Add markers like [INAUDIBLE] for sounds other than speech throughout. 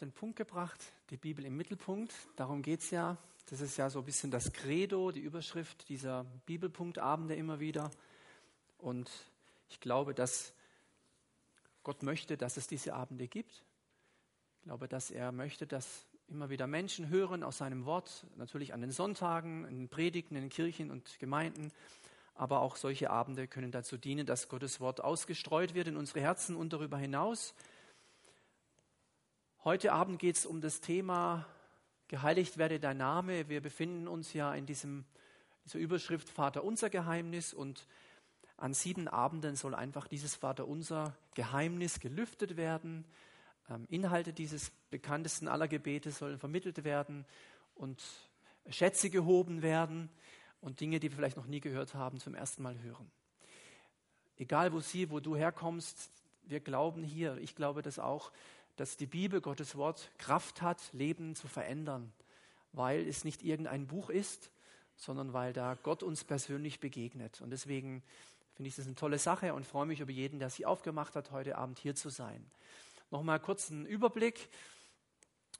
den Punkt gebracht, die Bibel im Mittelpunkt. Darum geht es ja. Das ist ja so ein bisschen das Credo, die Überschrift dieser Bibelpunktabende immer wieder. Und ich glaube, dass Gott möchte, dass es diese Abende gibt. Ich glaube, dass er möchte, dass immer wieder Menschen hören aus seinem Wort, natürlich an den Sonntagen, in den Predigten, in den Kirchen und Gemeinden. Aber auch solche Abende können dazu dienen, dass Gottes Wort ausgestreut wird in unsere Herzen und darüber hinaus. Heute Abend geht es um das Thema Geheiligt werde dein Name. Wir befinden uns ja in diesem, dieser Überschrift Vater unser Geheimnis und an sieben Abenden soll einfach dieses Vater unser Geheimnis gelüftet werden. Ähm, Inhalte dieses bekanntesten aller Gebete sollen vermittelt werden und Schätze gehoben werden und Dinge, die wir vielleicht noch nie gehört haben, zum ersten Mal hören. Egal wo sie, wo du herkommst, wir glauben hier, ich glaube das auch, dass die Bibel, Gottes Wort, Kraft hat, Leben zu verändern, weil es nicht irgendein Buch ist, sondern weil da Gott uns persönlich begegnet. Und deswegen finde ich das eine tolle Sache und freue mich über jeden, der sich aufgemacht hat, heute Abend hier zu sein. Nochmal kurz einen Überblick.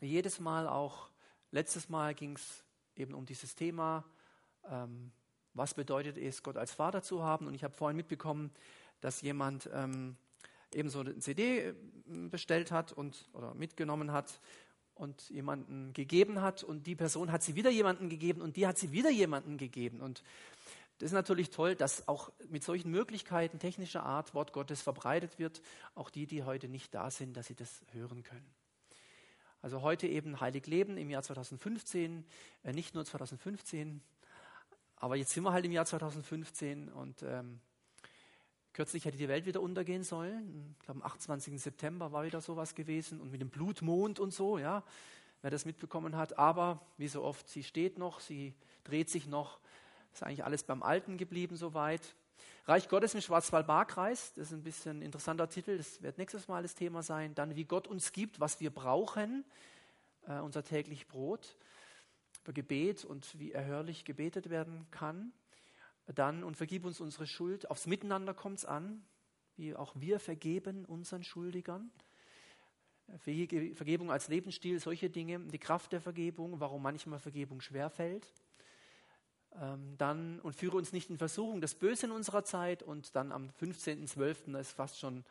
Jedes Mal auch, letztes Mal ging es eben um dieses Thema, ähm, was bedeutet es, Gott als Vater zu haben. Und ich habe vorhin mitbekommen, dass jemand ähm, eben so eine CD äh, bestellt hat und oder mitgenommen hat und jemanden gegeben hat. Und die Person hat sie wieder jemanden gegeben und die hat sie wieder jemanden gegeben. Und das ist natürlich toll, dass auch mit solchen Möglichkeiten technischer Art Wort Gottes verbreitet wird, auch die, die heute nicht da sind, dass sie das hören können. Also heute eben Heilig Leben im Jahr 2015, äh, nicht nur 2015, aber jetzt sind wir halt im Jahr 2015 und ähm, Kürzlich hätte die Welt wieder untergehen sollen. Ich glaube, am 28. September war wieder sowas gewesen und mit dem Blutmond und so, ja, wer das mitbekommen hat. Aber wie so oft, sie steht noch, sie dreht sich noch. Ist eigentlich alles beim Alten geblieben soweit. Reich Gottes im Schwarzwald-Baar-Kreis, das ist ein bisschen ein interessanter Titel, das wird nächstes Mal das Thema sein. Dann, wie Gott uns gibt, was wir brauchen, äh, unser täglich Brot, über Gebet und wie erhörlich gebetet werden kann. Dann, und vergib uns unsere Schuld. Aufs Miteinander kommt es an, wie auch wir vergeben unseren Schuldigern. Vergebung als Lebensstil, solche Dinge, die Kraft der Vergebung, warum manchmal Vergebung schwerfällt. Ähm, dann, und führe uns nicht in Versuchung, das Böse in unserer Zeit. Und dann am 15.12., das ist fast schon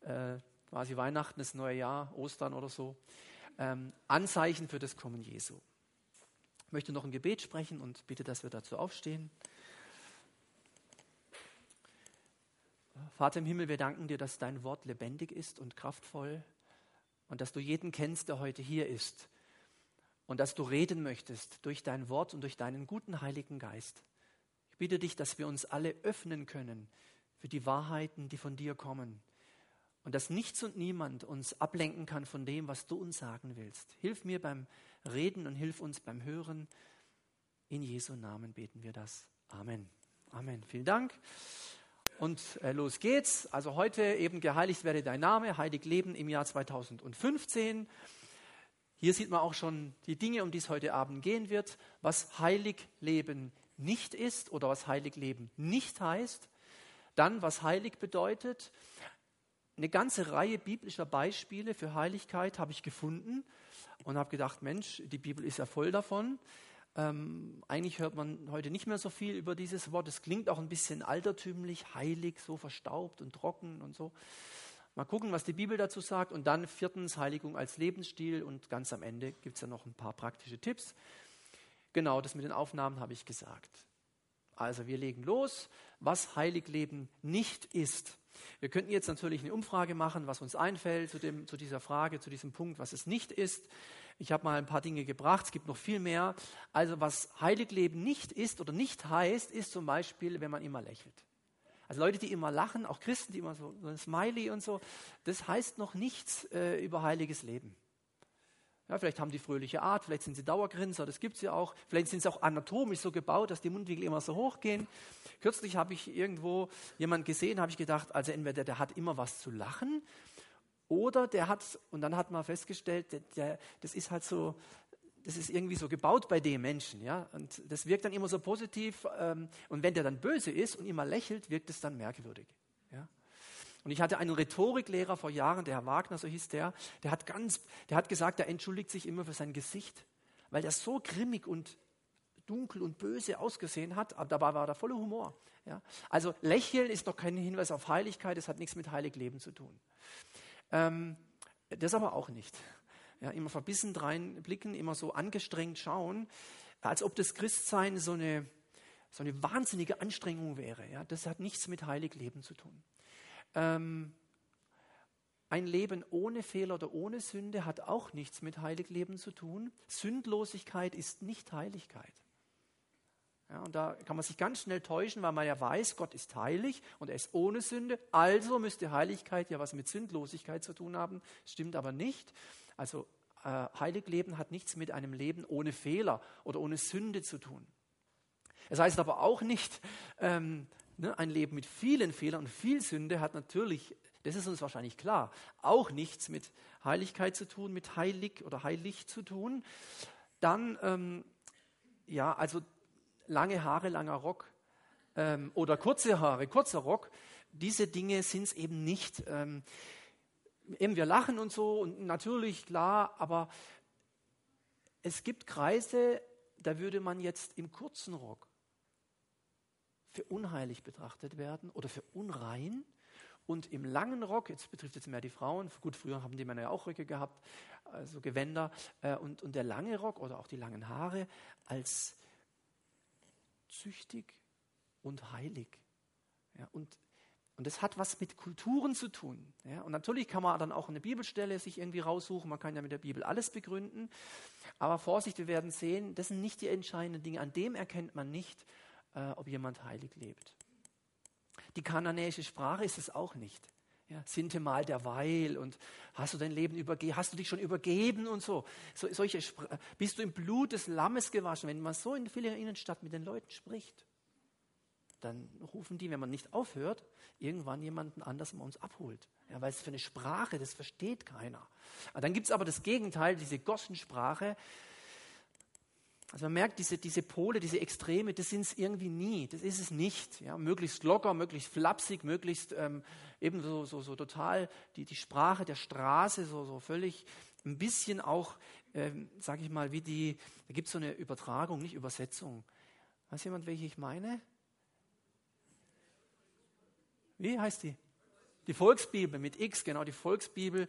äh, quasi Weihnachten, das neue Jahr, Ostern oder so, ähm, Anzeichen für das Kommen Jesu. Ich möchte noch ein Gebet sprechen und bitte, dass wir dazu aufstehen. Vater im Himmel, wir danken dir, dass dein Wort lebendig ist und kraftvoll und dass du jeden kennst, der heute hier ist und dass du reden möchtest durch dein Wort und durch deinen guten Heiligen Geist. Ich bitte dich, dass wir uns alle öffnen können für die Wahrheiten, die von dir kommen und dass nichts und niemand uns ablenken kann von dem, was du uns sagen willst. Hilf mir beim Reden und hilf uns beim Hören. In Jesu Namen beten wir das. Amen. Amen. Vielen Dank. Und äh, los geht's. Also heute eben geheiligt werde dein Name, heilig leben im Jahr 2015. Hier sieht man auch schon die Dinge, um die es heute Abend gehen wird, was heilig leben nicht ist oder was heilig leben nicht heißt. Dann, was heilig bedeutet. Eine ganze Reihe biblischer Beispiele für Heiligkeit habe ich gefunden und habe gedacht, Mensch, die Bibel ist ja voll davon. Ähm, eigentlich hört man heute nicht mehr so viel über dieses Wort. Es klingt auch ein bisschen altertümlich, heilig, so verstaubt und trocken und so. Mal gucken, was die Bibel dazu sagt. Und dann viertens Heiligung als Lebensstil. Und ganz am Ende gibt es ja noch ein paar praktische Tipps. Genau, das mit den Aufnahmen habe ich gesagt. Also wir legen los, was Heiligleben nicht ist. Wir könnten jetzt natürlich eine Umfrage machen, was uns einfällt zu, dem, zu dieser Frage, zu diesem Punkt, was es nicht ist. Ich habe mal ein paar Dinge gebracht, es gibt noch viel mehr. Also was Heiligleben nicht ist oder nicht heißt, ist zum Beispiel, wenn man immer lächelt. Also Leute, die immer lachen, auch Christen, die immer so, so ein Smiley und so, das heißt noch nichts äh, über heiliges Leben. Ja, vielleicht haben die fröhliche Art, vielleicht sind sie Dauergrinser, das gibt es ja auch. Vielleicht sind sie auch anatomisch so gebaut, dass die Mundwinkel immer so hoch gehen. Kürzlich habe ich irgendwo jemanden gesehen, habe ich gedacht, also entweder der hat immer was zu lachen oder der hat, und dann hat man festgestellt, der, der, das ist halt so, das ist irgendwie so gebaut bei dem Menschen, ja. Und das wirkt dann immer so positiv. Ähm, und wenn der dann böse ist und immer lächelt, wirkt es dann merkwürdig, ja. Und ich hatte einen Rhetoriklehrer vor Jahren, der Herr Wagner, so hieß der, der hat ganz, der hat gesagt, er entschuldigt sich immer für sein Gesicht, weil er so grimmig und dunkel und böse ausgesehen hat, aber dabei war er voller Humor. Ja? Also Lächeln ist noch kein Hinweis auf Heiligkeit, es hat nichts mit Heiligleben zu tun. Ähm, das aber auch nicht. Ja, immer verbissen reinblicken, immer so angestrengt schauen, als ob das Christsein so eine, so eine wahnsinnige Anstrengung wäre. Ja, das hat nichts mit Heiligleben zu tun. Ähm, ein Leben ohne Fehler oder ohne Sünde hat auch nichts mit Heiligleben zu tun. Sündlosigkeit ist nicht Heiligkeit. Ja, und da kann man sich ganz schnell täuschen, weil man ja weiß, Gott ist heilig und er ist ohne Sünde. Also müsste Heiligkeit ja was mit Sündlosigkeit zu tun haben. Stimmt aber nicht. Also äh, Heiligleben hat nichts mit einem Leben ohne Fehler oder ohne Sünde zu tun. Es heißt aber auch nicht, ähm, ne, ein Leben mit vielen Fehlern und viel Sünde hat natürlich, das ist uns wahrscheinlich klar, auch nichts mit Heiligkeit zu tun, mit heilig oder heilig zu tun. Dann, ähm, ja, also lange Haare, langer Rock ähm, oder kurze Haare, kurzer Rock, diese Dinge sind es eben nicht. Ähm, eben wir lachen und so und natürlich klar, aber es gibt Kreise, da würde man jetzt im kurzen Rock für unheilig betrachtet werden oder für unrein. Und im langen Rock, jetzt betrifft jetzt mehr die Frauen, gut, früher haben die Männer ja auch Röcke gehabt, also Gewänder, äh, und, und der lange Rock oder auch die langen Haare als züchtig und heilig. Ja, und, und das hat was mit Kulturen zu tun. Ja, und natürlich kann man dann auch eine Bibelstelle sich irgendwie raussuchen. Man kann ja mit der Bibel alles begründen. Aber Vorsicht, wir werden sehen, das sind nicht die entscheidenden Dinge. An dem erkennt man nicht, äh, ob jemand heilig lebt. Die kananäische Sprache ist es auch nicht. Ja, sinte mal derweil und hast du dein Leben übergeben, hast du dich schon übergeben und so. so solche bist du im Blut des Lammes gewaschen. Wenn man so in vieler Innenstadt mit den Leuten spricht, dann rufen die, wenn man nicht aufhört, irgendwann jemanden anders der uns abholt. Ja, weil es für eine Sprache, das versteht keiner. dann gibt es aber das Gegenteil, diese Gossensprache, also man merkt, diese, diese Pole, diese Extreme, das sind es irgendwie nie. Das ist es nicht. Ja, möglichst locker, möglichst flapsig, möglichst ähm, eben so, so, so total die, die Sprache der Straße, so, so völlig ein bisschen auch, ähm, sage ich mal, wie die, da gibt es so eine Übertragung, nicht Übersetzung. Weiß jemand, welche ich meine? Wie heißt die? Die Volksbibel mit X, genau, die Volksbibel,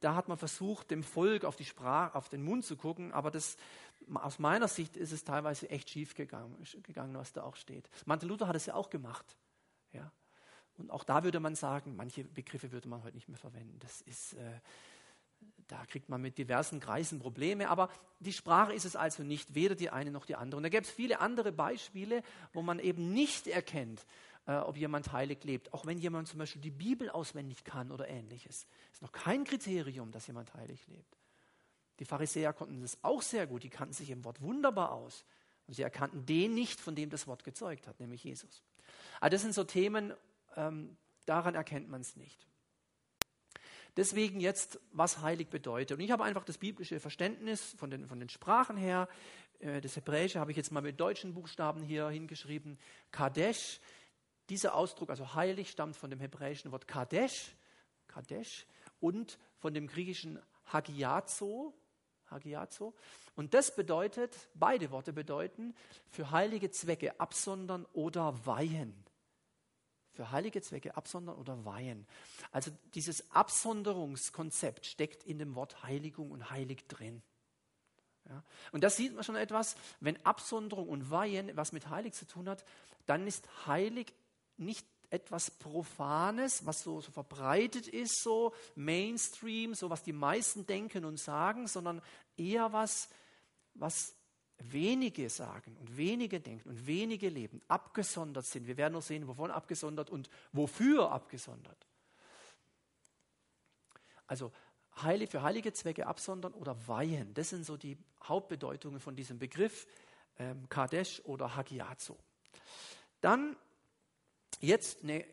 da hat man versucht, dem Volk auf die Sprache, auf den Mund zu gucken, aber das, aus meiner Sicht ist es teilweise echt schief gegangen, gegangen, was da auch steht. Martin Luther hat es ja auch gemacht. Ja. Und auch da würde man sagen, manche Begriffe würde man heute nicht mehr verwenden. Das ist, äh, da kriegt man mit diversen Kreisen Probleme, aber die Sprache ist es also nicht, weder die eine noch die andere. Und da gäbe es viele andere Beispiele, wo man eben nicht erkennt, äh, ob jemand heilig lebt. Auch wenn jemand zum Beispiel die Bibel auswendig kann oder ähnliches. Ist noch kein Kriterium, dass jemand heilig lebt. Die Pharisäer konnten das auch sehr gut, die kannten sich im Wort wunderbar aus. Und sie erkannten den nicht, von dem das Wort gezeugt hat, nämlich Jesus. Aber das sind so Themen, ähm, daran erkennt man es nicht. Deswegen jetzt, was heilig bedeutet. Und ich habe einfach das biblische Verständnis von den, von den Sprachen her. Äh, das Hebräische habe ich jetzt mal mit deutschen Buchstaben hier hingeschrieben. Kadesh, dieser Ausdruck, also heilig, stammt von dem hebräischen Wort Kadesh, Kadesh und von dem griechischen Hagiazo, Hagiazo. Und das bedeutet, beide Worte bedeuten, für heilige Zwecke absondern oder weihen. Für heilige Zwecke absondern oder weihen. Also dieses Absonderungskonzept steckt in dem Wort Heiligung und heilig drin. Ja. Und das sieht man schon etwas, wenn Absonderung und Weihen was mit heilig zu tun hat, dann ist heilig nicht etwas Profanes, was so, so, verbreitet ist, so Mainstream, so was die meisten denken und sagen, sondern eher was, was wenige sagen und wenige denken und wenige leben, abgesondert sind. Wir werden noch sehen, wovon abgesondert und wofür abgesondert. Also heilig, für heilige Zwecke absondern oder weihen, das sind so die Hauptbedeutungen von diesem Begriff ähm, Kadesh oder Hagiazo. Dann jetzt eine,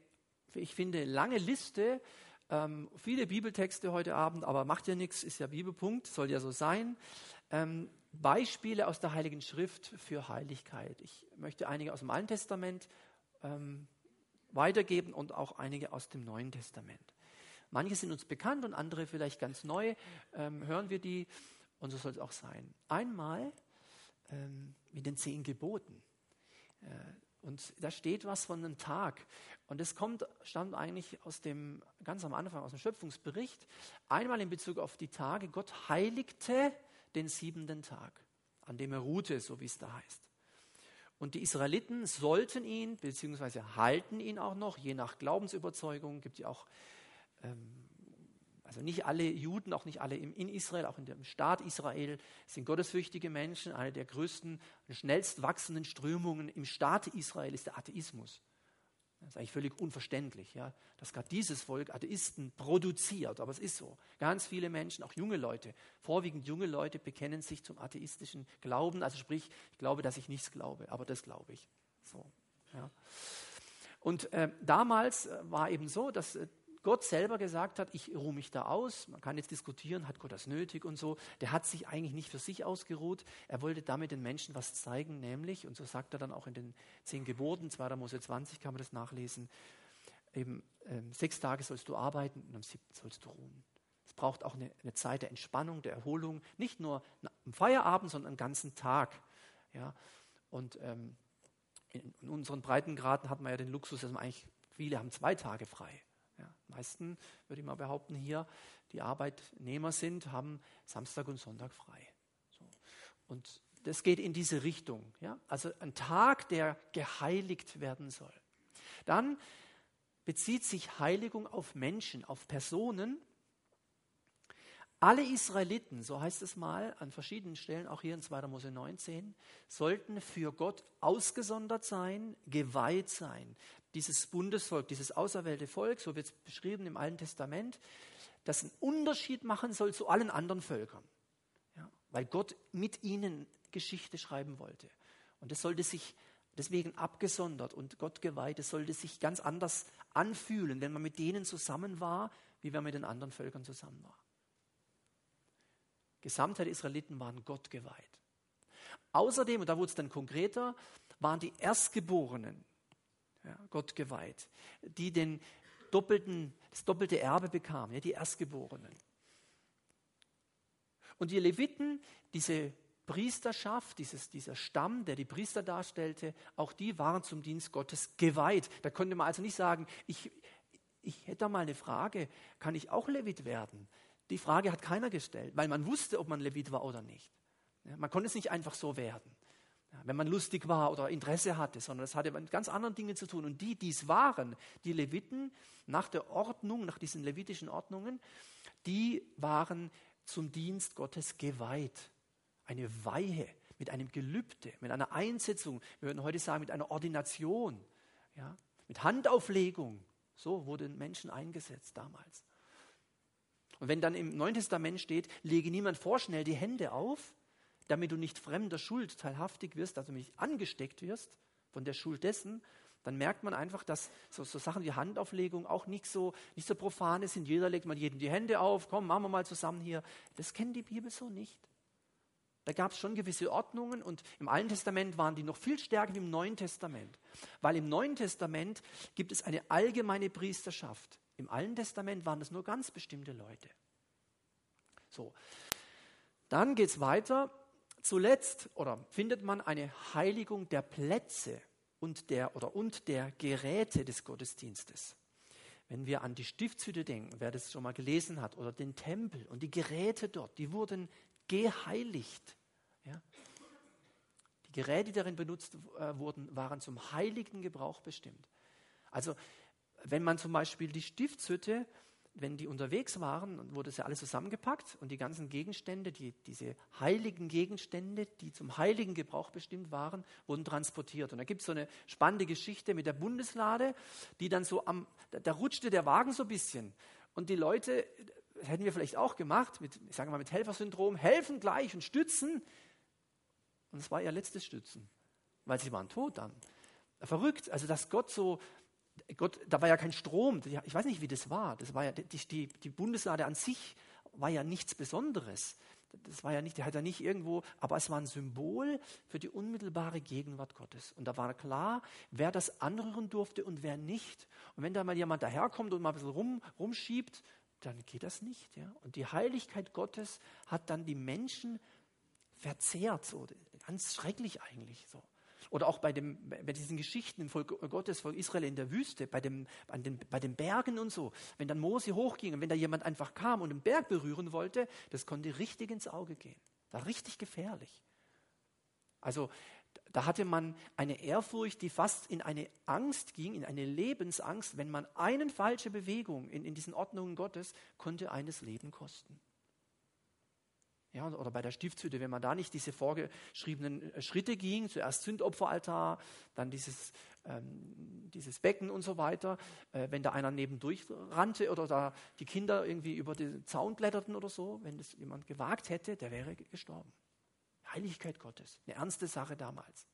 ich finde, lange Liste, ähm, viele Bibeltexte heute Abend, aber macht ja nichts, ist ja Bibelpunkt, soll ja so sein. Ähm, Beispiele aus der Heiligen Schrift für Heiligkeit. Ich möchte einige aus dem Alten Testament ähm, weitergeben und auch einige aus dem Neuen Testament. Manche sind uns bekannt und andere vielleicht ganz neu. Ähm, hören wir die und so soll es auch sein. Einmal ähm, mit den zehn Geboten. Äh, und da steht was von einem Tag. Und das kommt, stammt eigentlich aus dem, ganz am Anfang, aus dem Schöpfungsbericht. Einmal in Bezug auf die Tage. Gott heiligte den siebenten Tag, an dem er ruhte, so wie es da heißt. Und die Israeliten sollten ihn, beziehungsweise halten ihn auch noch, je nach Glaubensüberzeugung, gibt ja auch ähm, also nicht alle Juden, auch nicht alle in Israel, auch in dem Staat Israel sind gottesfürchtige Menschen. Eine der größten schnellst wachsenden Strömungen im Staat Israel ist der Atheismus. Das ist eigentlich völlig unverständlich, ja, dass gerade dieses Volk Atheisten produziert. Aber es ist so. Ganz viele Menschen, auch junge Leute, vorwiegend junge Leute, bekennen sich zum atheistischen Glauben. Also sprich, ich glaube, dass ich nichts glaube, aber das glaube ich. So, ja. Und äh, damals äh, war eben so, dass äh, Gott selber gesagt hat, ich ruhe mich da aus. Man kann jetzt diskutieren, hat Gott das nötig und so. Der hat sich eigentlich nicht für sich ausgeruht. Er wollte damit den Menschen was zeigen, nämlich, und so sagt er dann auch in den zehn Geboten, 2. Mose 20 kann man das nachlesen, eben ähm, sechs Tage sollst du arbeiten und am siebten sollst du ruhen. Es braucht auch eine, eine Zeit der Entspannung, der Erholung, nicht nur am Feierabend, sondern einen ganzen Tag. Ja? Und ähm, in, in unseren Breitengraden hat man ja den Luxus, dass man eigentlich, viele haben zwei Tage frei. Meisten, würde ich mal behaupten, hier, die Arbeitnehmer sind, haben Samstag und Sonntag frei. So. Und das geht in diese Richtung. Ja? Also ein Tag, der geheiligt werden soll. Dann bezieht sich Heiligung auf Menschen, auf Personen. Alle Israeliten, so heißt es mal an verschiedenen Stellen, auch hier in 2. Mose 19, sollten für Gott ausgesondert sein, geweiht sein dieses Bundesvolk, dieses auserwählte Volk, so wird es beschrieben im Alten Testament, das einen Unterschied machen soll zu allen anderen Völkern. Ja, weil Gott mit ihnen Geschichte schreiben wollte. Und es sollte sich deswegen abgesondert und Gott geweiht, es sollte sich ganz anders anfühlen, wenn man mit denen zusammen war, wie wenn man mit den anderen Völkern zusammen war. Gesamtheit der Israeliten waren Gott geweiht. Außerdem, und da wurde es dann konkreter, waren die Erstgeborenen ja, Gott geweiht, die den doppelten, das doppelte Erbe bekamen, ja, die Erstgeborenen. Und die Leviten, diese Priesterschaft, dieses, dieser Stamm, der die Priester darstellte, auch die waren zum Dienst Gottes geweiht. Da konnte man also nicht sagen, ich, ich hätte da mal eine Frage, kann ich auch Levit werden? Die Frage hat keiner gestellt, weil man wusste, ob man Levit war oder nicht. Ja, man konnte es nicht einfach so werden wenn man lustig war oder Interesse hatte, sondern es hatte mit ganz anderen Dingen zu tun. Und die, die es waren, die Leviten, nach der Ordnung, nach diesen levitischen Ordnungen, die waren zum Dienst Gottes geweiht. Eine Weihe mit einem Gelübde, mit einer Einsetzung, wir würden heute sagen, mit einer Ordination, ja, mit Handauflegung. So wurden Menschen eingesetzt damals. Und wenn dann im Neuen Testament steht, lege niemand vorschnell die Hände auf, damit du nicht fremder Schuld teilhaftig wirst, also nicht angesteckt wirst von der Schuld dessen, dann merkt man einfach, dass so, so, Sachen wie Handauflegung auch nicht so, nicht so profane sind. Jeder legt mal jedem die Hände auf, komm, machen wir mal zusammen hier. Das kennt die Bibel so nicht. Da gab es schon gewisse Ordnungen und im Alten Testament waren die noch viel stärker wie im Neuen Testament. Weil im Neuen Testament gibt es eine allgemeine Priesterschaft. Im Alten Testament waren es nur ganz bestimmte Leute. So. Dann geht es weiter. Zuletzt oder findet man eine Heiligung der Plätze und der, oder, und der Geräte des Gottesdienstes. Wenn wir an die Stiftshütte denken, wer das schon mal gelesen hat, oder den Tempel und die Geräte dort, die wurden geheiligt. Ja? Die Geräte, die darin benutzt äh, wurden, waren zum heiligen Gebrauch bestimmt. Also wenn man zum Beispiel die Stiftshütte wenn die unterwegs waren, wurde es ja alles zusammengepackt und die ganzen Gegenstände, die, diese heiligen Gegenstände, die zum heiligen Gebrauch bestimmt waren, wurden transportiert. Und da gibt es so eine spannende Geschichte mit der Bundeslade, die dann so am, da, da rutschte der Wagen so ein bisschen. Und die Leute, das hätten wir vielleicht auch gemacht, mit, ich sage mal mit Helfersyndrom, helfen gleich und stützen. Und es war ihr letztes Stützen, weil sie waren tot dann. Verrückt, also dass Gott so Gott, da war ja kein Strom. Ich weiß nicht, wie das war. Das war ja die, die, Bundeslade an sich war ja nichts Besonderes. das war ja nicht, der hat ja nicht irgendwo, aber es war ein Symbol für die unmittelbare Gegenwart Gottes. Und da war klar, wer das anrühren durfte und wer nicht. Und wenn da mal jemand daherkommt und mal ein bisschen rum, rumschiebt, dann geht das nicht. Ja? Und die Heiligkeit Gottes hat dann die Menschen verzehrt, so ganz schrecklich eigentlich so. Oder auch bei, dem, bei diesen Geschichten im Volk Gottes, Volk Israel in der Wüste, bei, dem, an den, bei den Bergen und so. Wenn dann Mose hochging und wenn da jemand einfach kam und den Berg berühren wollte, das konnte richtig ins Auge gehen. War richtig gefährlich. Also da hatte man eine Ehrfurcht, die fast in eine Angst ging, in eine Lebensangst. Wenn man eine falsche Bewegung in, in diesen Ordnungen Gottes, konnte eines Leben kosten. Ja, oder bei der Stiftshütte, wenn man da nicht diese vorgeschriebenen äh, Schritte ging, zuerst Sündopferaltar, dann dieses, ähm, dieses Becken und so weiter, äh, wenn da einer nebendurch rannte oder da die Kinder irgendwie über den Zaun kletterten oder so, wenn das jemand gewagt hätte, der wäre gestorben. Heiligkeit Gottes, eine ernste Sache damals.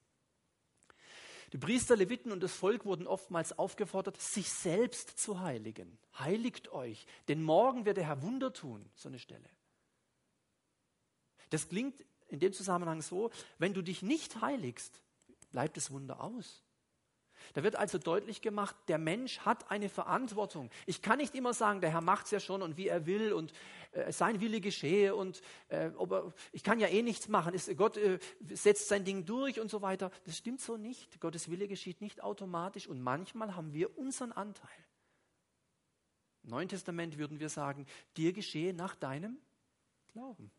Die Priester, Leviten und das Volk wurden oftmals aufgefordert, sich selbst zu heiligen. Heiligt euch, denn morgen wird der Herr Wunder tun, so eine Stelle. Das klingt in dem Zusammenhang so, wenn du dich nicht heiligst, bleibt das Wunder aus. Da wird also deutlich gemacht, der Mensch hat eine Verantwortung. Ich kann nicht immer sagen, der Herr macht es ja schon und wie er will und äh, sein Wille geschehe und äh, er, ich kann ja eh nichts machen. Ist, Gott äh, setzt sein Ding durch und so weiter. Das stimmt so nicht. Gottes Wille geschieht nicht automatisch und manchmal haben wir unseren Anteil. Im Neuen Testament würden wir sagen, dir geschehe nach deinem Glauben.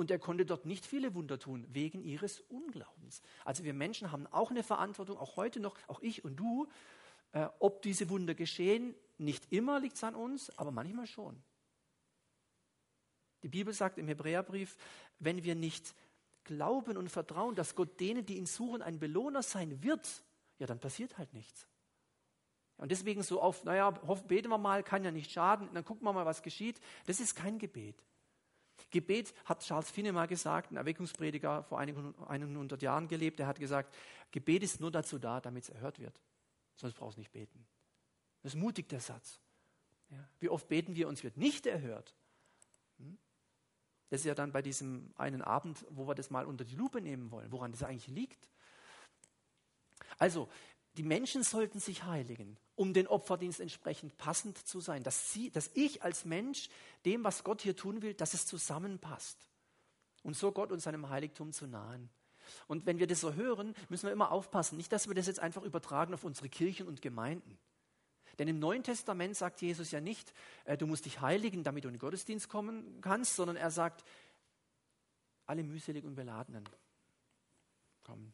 Und er konnte dort nicht viele Wunder tun, wegen ihres Unglaubens. Also wir Menschen haben auch eine Verantwortung, auch heute noch, auch ich und du, äh, ob diese Wunder geschehen. Nicht immer liegt es an uns, aber manchmal schon. Die Bibel sagt im Hebräerbrief, wenn wir nicht glauben und vertrauen, dass Gott denen, die ihn suchen, ein Belohner sein wird, ja, dann passiert halt nichts. Und deswegen so auf, naja, beten wir mal, kann ja nicht schaden, dann gucken wir mal, was geschieht. Das ist kein Gebet. Gebet hat Charles Finney mal gesagt, ein Erweckungsprediger vor einigen, einigen hundert Jahren gelebt, der hat gesagt, Gebet ist nur dazu da, damit es erhört wird. Sonst brauchst du nicht beten. Das ist mutig, der Satz. Ja. Wie oft beten wir, uns wird nicht erhört. Hm? Das ist ja dann bei diesem einen Abend, wo wir das mal unter die Lupe nehmen wollen, woran das eigentlich liegt. Also, die Menschen sollten sich heiligen, um den Opferdienst entsprechend passend zu sein, dass, sie, dass ich als Mensch dem, was Gott hier tun will, dass es zusammenpasst und so Gott und seinem Heiligtum zu nahen. Und wenn wir das so hören, müssen wir immer aufpassen, nicht, dass wir das jetzt einfach übertragen auf unsere Kirchen und Gemeinden. Denn im Neuen Testament sagt Jesus ja nicht, äh, du musst dich heiligen, damit du in den Gottesdienst kommen kannst, sondern er sagt, alle mühselig und beladenen kommen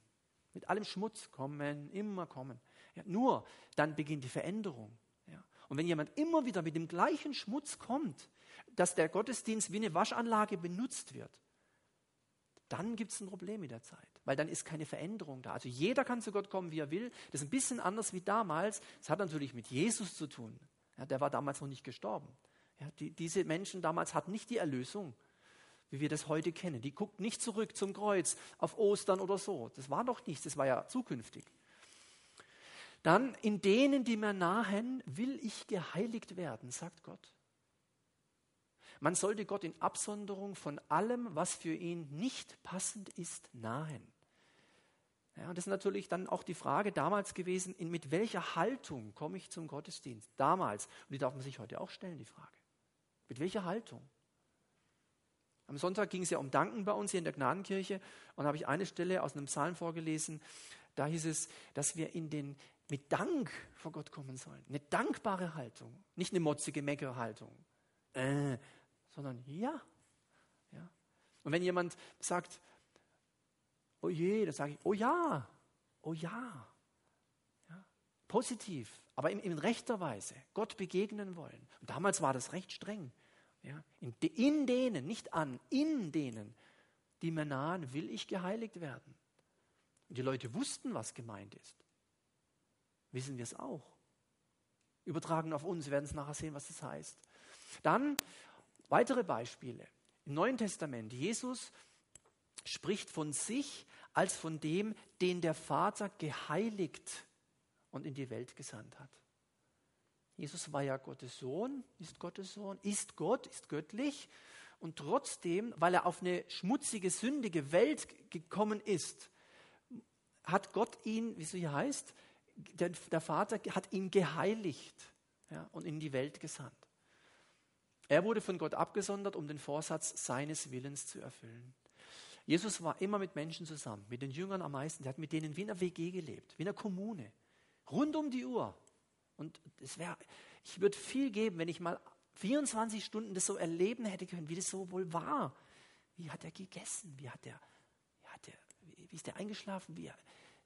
mit allem Schmutz kommen, immer kommen. Ja, nur dann beginnt die Veränderung. Ja. Und wenn jemand immer wieder mit dem gleichen Schmutz kommt, dass der Gottesdienst wie eine Waschanlage benutzt wird, dann gibt es ein Problem mit der Zeit, weil dann ist keine Veränderung da. Also jeder kann zu Gott kommen, wie er will. Das ist ein bisschen anders wie damals. Das hat natürlich mit Jesus zu tun. Ja, der war damals noch nicht gestorben. Ja, die, diese Menschen damals hatten nicht die Erlösung wie wir das heute kennen. Die guckt nicht zurück zum Kreuz auf Ostern oder so. Das war doch nichts, das war ja zukünftig. Dann, in denen, die mir nahen, will ich geheiligt werden, sagt Gott. Man sollte Gott in Absonderung von allem, was für ihn nicht passend ist, nahen. Ja, das ist natürlich dann auch die Frage damals gewesen, in, mit welcher Haltung komme ich zum Gottesdienst? Damals. Und die darf man sich heute auch stellen, die Frage. Mit welcher Haltung? Am Sonntag ging es ja um Danken bei uns hier in der Gnadenkirche und da habe ich eine Stelle aus einem Psalm vorgelesen. Da hieß es, dass wir in den, mit Dank vor Gott kommen sollen. Eine dankbare Haltung, nicht eine motzige Meckerhaltung, äh, sondern ja. ja. Und wenn jemand sagt, oh je, dann sage ich, oh ja, oh ja. ja. Positiv, aber in, in rechter Weise Gott begegnen wollen. Und damals war das recht streng. Ja, in, in denen, nicht an, in denen, die mir nahen, will ich geheiligt werden. Und die Leute wussten, was gemeint ist. Wissen wir es auch. Übertragen auf uns, wir werden es nachher sehen, was das heißt. Dann weitere Beispiele. Im Neuen Testament, Jesus spricht von sich als von dem, den der Vater geheiligt und in die Welt gesandt hat. Jesus war ja Gottes Sohn, ist Gottes Sohn, ist Gott, ist göttlich. Und trotzdem, weil er auf eine schmutzige, sündige Welt gekommen ist, hat Gott ihn, wie es hier heißt, der, Vater hat ihn geheiligt ja, und in die Welt gesandt. Er wurde von Gott abgesondert, um den Vorsatz seines Willens zu erfüllen. Jesus war immer mit Menschen zusammen, mit den Jüngern am meisten. Er hat mit denen wie in einer WG gelebt, wie in einer Kommune, rund um die Uhr. Und es wäre, ich würde viel geben, wenn ich mal 24 Stunden das so erleben hätte können, wie das so wohl war. Wie hat er gegessen? Wie hat er, wie, hat er, wie ist er eingeschlafen? Wie,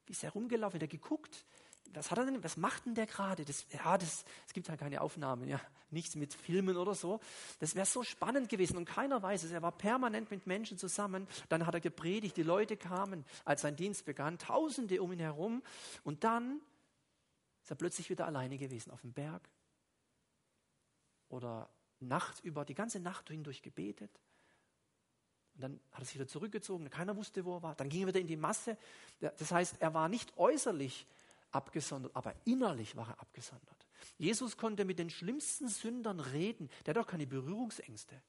wie ist er rumgelaufen? Hat er geguckt? Was hat er denn, was macht denn der gerade? Das, ja, das, es gibt halt keine Aufnahmen, ja, nichts mit Filmen oder so. Das wäre so spannend gewesen und keiner weiß es. Er war permanent mit Menschen zusammen. Dann hat er gepredigt, die Leute kamen, als sein Dienst begann, Tausende um ihn herum. Und dann ist er plötzlich wieder alleine gewesen auf dem Berg oder Nacht über, die ganze Nacht hindurch gebetet. Und dann hat er sich wieder zurückgezogen, keiner wusste, wo er war. Dann ging er wieder in die Masse. Das heißt, er war nicht äußerlich abgesondert, aber innerlich war er abgesondert. Jesus konnte mit den schlimmsten Sündern reden. Der hat doch keine Berührungsängste.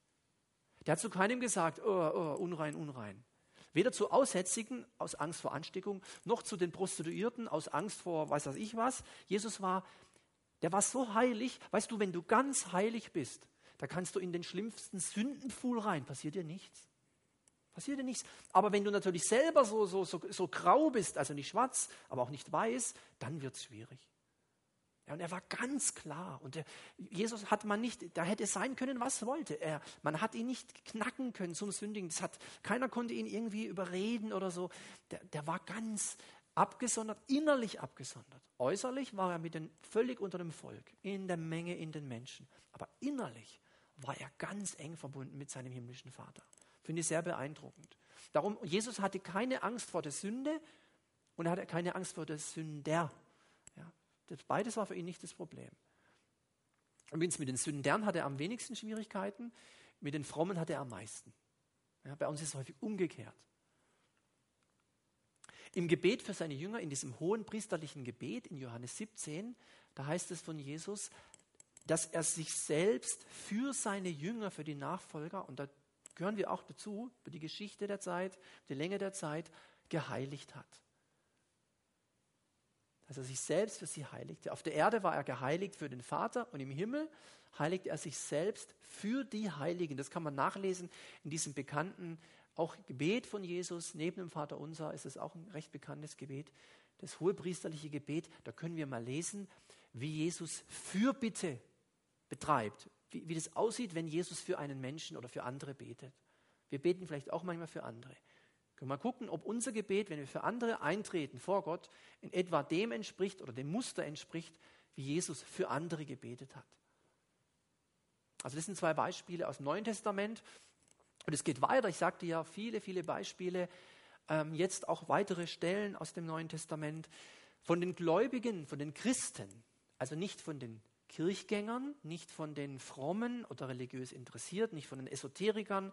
Der hat zu keinem gesagt, oh, oh, unrein, unrein. Weder zu Aussätzigen aus Angst vor Ansteckung, noch zu den Prostituierten aus Angst vor weiß was ich was. Jesus war, der war so heilig. Weißt du, wenn du ganz heilig bist, da kannst du in den schlimmsten Sündenpfuhl rein, passiert dir nichts. Passiert dir nichts. Aber wenn du natürlich selber so, so, so, so grau bist, also nicht schwarz, aber auch nicht weiß, dann wird es schwierig. Ja, und er war ganz klar. Und der, Jesus hat man nicht, da hätte es sein können, was wollte. Er, man hat ihn nicht knacken können zum Sündigen. Das hat, keiner konnte ihn irgendwie überreden oder so. Der, der war ganz abgesondert, innerlich abgesondert. Äußerlich war er mit den, völlig unter dem Volk, in der Menge, in den Menschen. Aber innerlich war er ganz eng verbunden mit seinem himmlischen Vater. Finde ich sehr beeindruckend. Darum, Jesus hatte keine Angst vor der Sünde und er hatte keine Angst vor der Sünder. Ja, das, beides war für ihn nicht das Problem. Übrigens, mit den Sündern hatte er am wenigsten Schwierigkeiten, mit den Frommen hatte er am meisten. Ja, bei uns ist es häufig umgekehrt. Im Gebet für seine Jünger, in diesem hohen priesterlichen Gebet in Johannes 17, da heißt es von Jesus, dass er sich selbst für seine Jünger, für die Nachfolger, und da gehören wir auch dazu, über die Geschichte der Zeit, die Länge der Zeit, geheiligt hat. Dass er sich selbst für sie heiligte. Auf der Erde war er geheiligt für den Vater und im Himmel heiligte er sich selbst für die Heiligen. Das kann man nachlesen in diesem bekannten auch Gebet von Jesus. Neben dem Vater Unser ist es auch ein recht bekanntes Gebet, das hohepriesterliche Gebet. Da können wir mal lesen, wie Jesus Fürbitte betreibt wie, wie das aussieht, wenn Jesus für einen Menschen oder für andere betet. Wir beten vielleicht auch manchmal für andere. Können wir mal gucken, ob unser Gebet, wenn wir für andere eintreten vor Gott, in etwa dem entspricht oder dem Muster entspricht, wie Jesus für andere gebetet hat. Also das sind zwei Beispiele aus dem Neuen Testament. Und es geht weiter. Ich sagte ja viele, viele Beispiele. Ähm, jetzt auch weitere Stellen aus dem Neuen Testament von den Gläubigen, von den Christen. Also nicht von den Kirchgängern, nicht von den Frommen oder religiös Interessierten, nicht von den Esoterikern.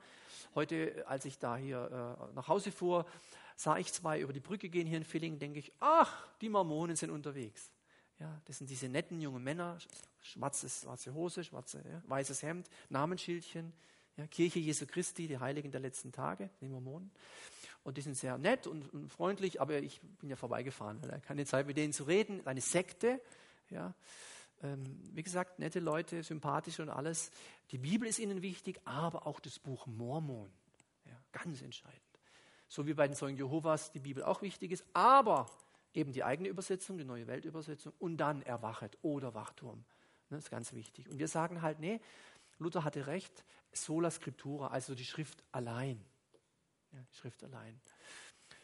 Heute, als ich da hier äh, nach Hause fuhr, sah ich zwei über die Brücke gehen hier in Villingen, denke ich, ach, die Mormonen sind unterwegs. Ja, das sind diese netten jungen Männer, schwarzes, schwarze Hose, schwarze, ja, weißes Hemd, Namensschildchen, ja, Kirche Jesu Christi, die Heiligen der letzten Tage, die Mormonen. Und die sind sehr nett und, und freundlich, aber ich bin ja vorbeigefahren, keine Zeit mit denen zu reden. Eine Sekte, ja ähm, wie gesagt, nette Leute, sympathisch und alles. Die Bibel ist ihnen wichtig, aber auch das Buch Mormon. Ja, ganz entscheidend. So wie bei den Zeugen Jehovas die Bibel auch wichtig ist, aber eben die eigene Übersetzung, die neue Weltübersetzung und dann Erwachet oder Wachturm. Ne, das ist ganz wichtig. Und wir sagen halt, nee, Luther hatte recht, sola scriptura, also die Schrift allein. Ja, die Schrift allein.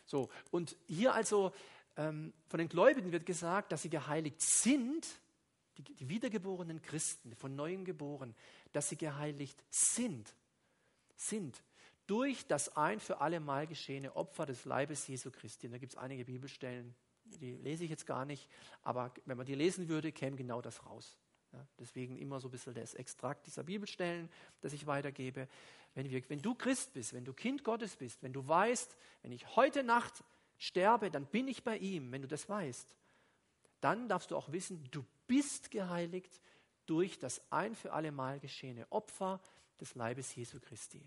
So, und hier also ähm, von den Gläubigen wird gesagt, dass sie geheiligt sind, die, die wiedergeborenen Christen, von neuem geboren, dass sie geheiligt sind, sind durch das ein für alle Mal geschehene Opfer des Leibes Jesu Christi. Und da gibt es einige Bibelstellen, die lese ich jetzt gar nicht, aber wenn man die lesen würde, käme genau das raus. Ja, deswegen immer so ein bisschen das Extrakt dieser Bibelstellen, das ich weitergebe. Wenn, wir, wenn du Christ bist, wenn du Kind Gottes bist, wenn du weißt, wenn ich heute Nacht sterbe, dann bin ich bei ihm, wenn du das weißt, dann darfst du auch wissen, du bist geheiligt durch das ein für alle Mal geschehene Opfer des Leibes Jesu Christi.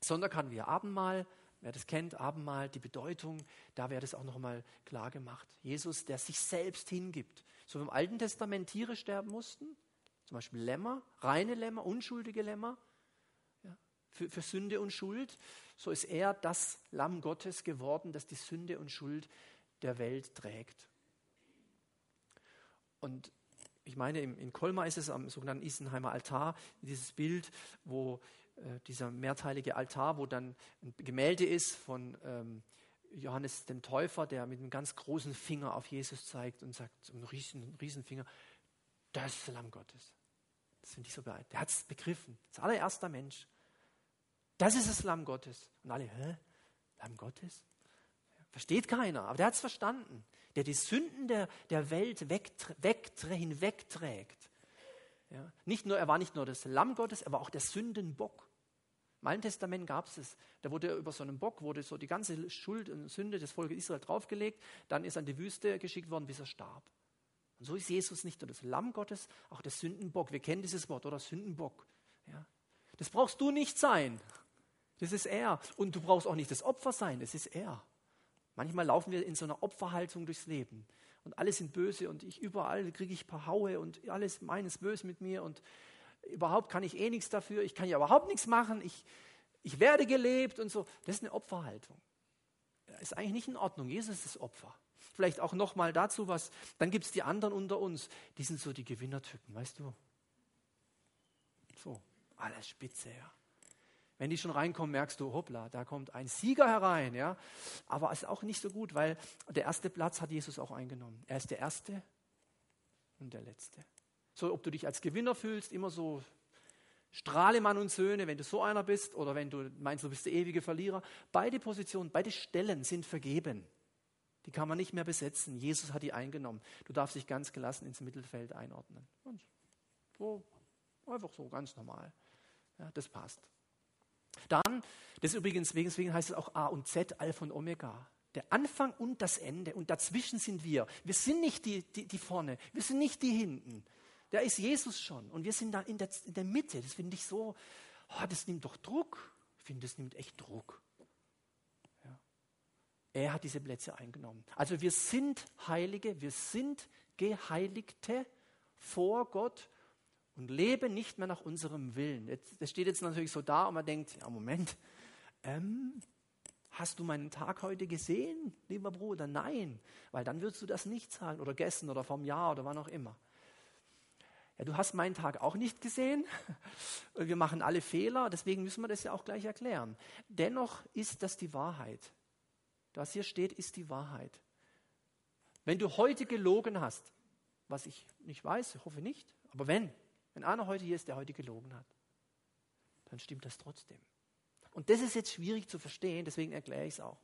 Sonntag hatten wir Abendmahl. Wer das kennt, Abendmahl, die Bedeutung, da wäre das auch nochmal klar gemacht. Jesus, der sich selbst hingibt. So wie im Alten Testament Tiere sterben mussten, zum Beispiel Lämmer, reine Lämmer, unschuldige Lämmer, ja, für, für Sünde und Schuld, so ist er das Lamm Gottes geworden, das die Sünde und Schuld der Welt trägt. Und ich meine, in Colmar ist es am sogenannten Isenheimer Altar, dieses Bild, wo äh, dieser mehrteilige Altar, wo dann ein Gemälde ist von ähm, Johannes dem Täufer, der mit einem ganz großen Finger auf Jesus zeigt und sagt, einen riesen, riesen Finger, das ist das Lamm Gottes. Das finde ich so beeindruckend. Der hat es begriffen. Das allererste Mensch. Das ist das Lamm Gottes. Und alle, hä? Lamm Gottes? Versteht keiner, aber der hat es verstanden. Der die Sünden der, der Welt hinwegträgt. Ja. Nicht nur, er war nicht nur das Lamm Gottes, er war auch der Sündenbock. Im Alten Testament gab es es. Da wurde über so einen Bock, wurde so die ganze Schuld und Sünde des Volkes Israel draufgelegt. Dann ist er in die Wüste geschickt worden, bis er starb. Und so ist Jesus nicht nur das Lamm Gottes, auch der Sündenbock. Wir kennen dieses Wort, oder? Sündenbock. Ja. Das brauchst du nicht sein. Das ist er. Und du brauchst auch nicht das Opfer sein. Das ist er. Manchmal laufen wir in so einer Opferhaltung durchs Leben. Und alle sind böse und ich überall kriege ich paar Haue und alles meines böse mit mir und überhaupt kann ich eh nichts dafür, ich kann ja überhaupt nichts machen, ich, ich werde gelebt und so. Das ist eine Opferhaltung. Das ist eigentlich nicht in Ordnung. Jesus ist das Opfer. Vielleicht auch nochmal dazu was. Dann gibt es die anderen unter uns, die sind so die Gewinnertypen, weißt du? So, alles spitze, ja. Wenn die schon reinkommen, merkst du, hoppla, da kommt ein Sieger herein, ja. Aber es ist auch nicht so gut, weil der erste Platz hat Jesus auch eingenommen. Er ist der Erste und der Letzte. So, ob du dich als Gewinner fühlst, immer so Strahlemann und Söhne, wenn du so einer bist, oder wenn du meinst, du bist der ewige Verlierer. Beide Positionen, beide Stellen sind vergeben. Die kann man nicht mehr besetzen. Jesus hat die eingenommen. Du darfst dich ganz gelassen ins Mittelfeld einordnen. Und so, einfach so, ganz normal. Ja, das passt. Dann, das übrigens, deswegen heißt es auch A und Z, Alpha und Omega. Der Anfang und das Ende. Und dazwischen sind wir. Wir sind nicht die, die, die vorne. Wir sind nicht die hinten. Da ist Jesus schon und wir sind da in der, in der Mitte. Das finde ich so, oh, das nimmt doch Druck. Ich finde, das nimmt echt Druck. Ja. Er hat diese Plätze eingenommen. Also wir sind Heilige, wir sind Geheiligte vor Gott und leben nicht mehr nach unserem Willen. Das steht jetzt natürlich so da und man denkt, ja Moment, ähm, hast du meinen Tag heute gesehen, lieber Bruder? Nein, weil dann würdest du das nicht sagen oder gestern oder vom Jahr oder wann auch immer. Ja, du hast meinen Tag auch nicht gesehen. [LAUGHS] Wir machen alle Fehler, deswegen müssen wir das ja auch gleich erklären. Dennoch ist das die Wahrheit. Was hier steht, ist die Wahrheit. Wenn du heute gelogen hast, was ich nicht weiß, ich hoffe nicht, aber wenn, wenn einer heute hier ist, der heute gelogen hat, dann stimmt das trotzdem. Und das ist jetzt schwierig zu verstehen, deswegen erkläre ich es auch.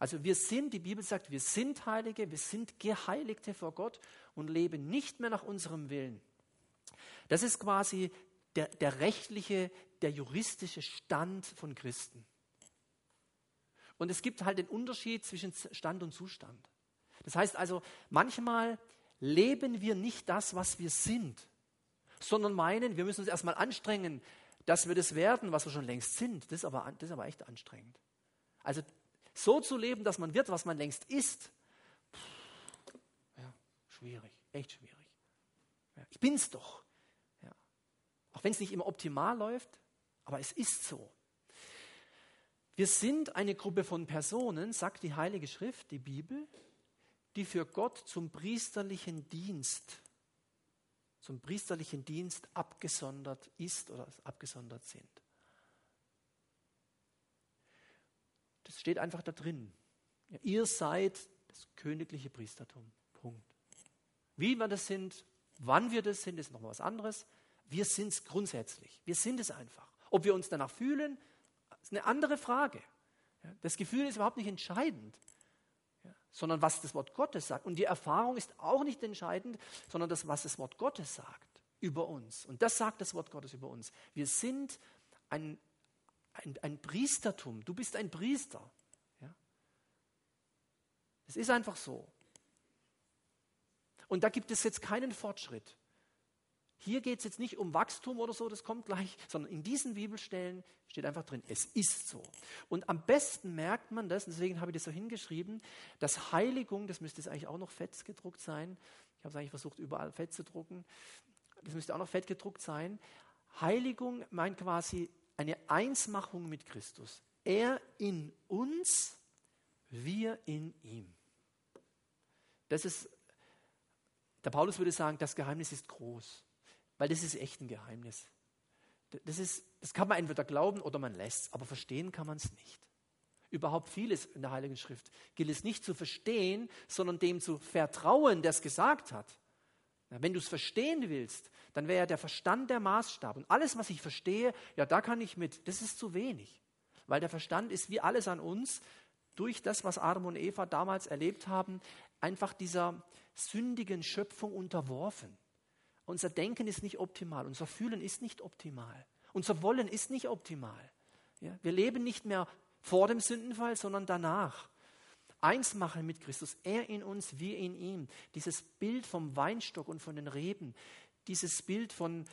Also wir sind, die Bibel sagt, wir sind Heilige, wir sind Geheiligte vor Gott und leben nicht mehr nach unserem Willen. Das ist quasi der, der rechtliche, der juristische Stand von Christen. Und es gibt halt den Unterschied zwischen Stand und Zustand. Das heißt also, manchmal leben wir nicht das, was wir sind, sondern meinen, wir müssen uns erstmal anstrengen, dass wir das werden, was wir schon längst sind. Das ist aber, das ist aber echt anstrengend. Also so zu leben, dass man wird, was man längst ist, ja, schwierig, echt schwierig. Ja, ich bin's doch. Auch wenn es nicht immer optimal läuft, aber es ist so. Wir sind eine Gruppe von Personen, sagt die Heilige Schrift, die Bibel, die für Gott zum priesterlichen Dienst, zum priesterlichen Dienst abgesondert ist oder abgesondert sind. Das steht einfach da drin. Ja, ihr seid das königliche Priestertum. Punkt. Wie wir das sind, wann wir das sind, ist noch was anderes. Wir sind es grundsätzlich. Wir sind es einfach. Ob wir uns danach fühlen, ist eine andere Frage. Das Gefühl ist überhaupt nicht entscheidend, sondern was das Wort Gottes sagt. Und die Erfahrung ist auch nicht entscheidend, sondern das, was das Wort Gottes sagt über uns. Und das sagt das Wort Gottes über uns. Wir sind ein, ein, ein Priestertum. Du bist ein Priester. Es ist einfach so. Und da gibt es jetzt keinen Fortschritt. Hier geht es jetzt nicht um Wachstum oder so, das kommt gleich, sondern in diesen Bibelstellen steht einfach drin, es ist so. Und am besten merkt man das, deswegen habe ich das so hingeschrieben, dass Heiligung, das müsste jetzt eigentlich auch noch fett gedruckt sein, ich habe es eigentlich versucht, überall fett zu drucken, das müsste auch noch fett gedruckt sein. Heiligung meint quasi eine Einsmachung mit Christus. Er in uns, wir in ihm. Das ist, der Paulus würde sagen, das Geheimnis ist groß. Weil das ist echt ein Geheimnis. Das, ist, das kann man entweder glauben oder man lässt es, aber verstehen kann man es nicht. Überhaupt vieles in der Heiligen Schrift gilt es nicht zu verstehen, sondern dem zu vertrauen, der es gesagt hat. Wenn du es verstehen willst, dann wäre ja der Verstand der Maßstab. Und alles, was ich verstehe, ja, da kann ich mit. Das ist zu wenig. Weil der Verstand ist wie alles an uns, durch das, was Adam und Eva damals erlebt haben, einfach dieser sündigen Schöpfung unterworfen. Unser Denken ist nicht optimal, unser Fühlen ist nicht optimal, unser Wollen ist nicht optimal. Ja? Wir leben nicht mehr vor dem Sündenfall, sondern danach. Eins machen mit Christus, er in uns, wir in ihm. Dieses Bild vom Weinstock und von den Reben, dieses Bild von,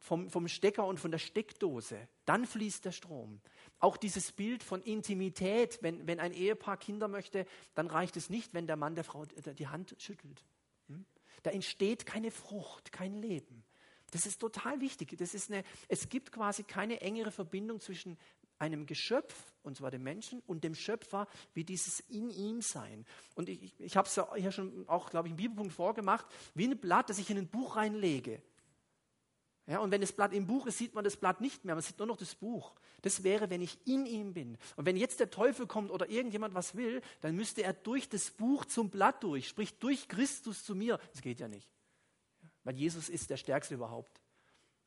vom, vom Stecker und von der Steckdose, dann fließt der Strom. Auch dieses Bild von Intimität, wenn, wenn ein Ehepaar Kinder möchte, dann reicht es nicht, wenn der Mann der Frau die Hand schüttelt. Da entsteht keine Frucht, kein Leben. Das ist total wichtig. Das ist eine, es gibt quasi keine engere Verbindung zwischen einem Geschöpf, und zwar dem Menschen, und dem Schöpfer, wie dieses in ihm sein. Und ich, ich habe es ja hier schon auch, glaube ich, im Bibelpunkt vorgemacht, wie ein Blatt, das ich in ein Buch reinlege. Ja, und wenn das Blatt im Buch ist, sieht man das Blatt nicht mehr, man sieht nur noch das Buch. Das wäre, wenn ich in ihm bin. Und wenn jetzt der Teufel kommt oder irgendjemand was will, dann müsste er durch das Buch zum Blatt durch, sprich durch Christus zu mir. Das geht ja nicht. Weil Jesus ist der Stärkste überhaupt.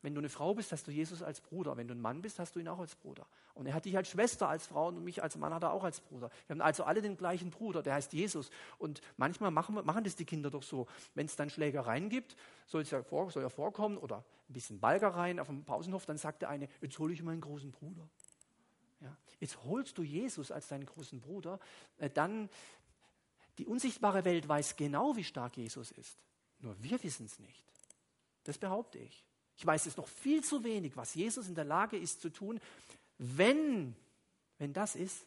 Wenn du eine Frau bist, hast du Jesus als Bruder. Wenn du ein Mann bist, hast du ihn auch als Bruder. Und er hat dich als Schwester, als Frau und mich als Mann hat er auch als Bruder. Wir haben also alle den gleichen Bruder, der heißt Jesus. Und manchmal machen, machen das die Kinder doch so. Wenn es dann Schlägereien gibt, soll es ja, vor, ja vorkommen, oder ein bisschen Balgereien auf dem Pausenhof, dann sagt der eine, jetzt hole ich meinen großen Bruder. Ja, jetzt holst du Jesus als deinen großen Bruder, äh, dann die unsichtbare Welt weiß genau, wie stark Jesus ist. Nur wir wissen es nicht. Das behaupte ich. Ich weiß es noch viel zu wenig, was Jesus in der Lage ist zu tun, wenn, wenn das ist.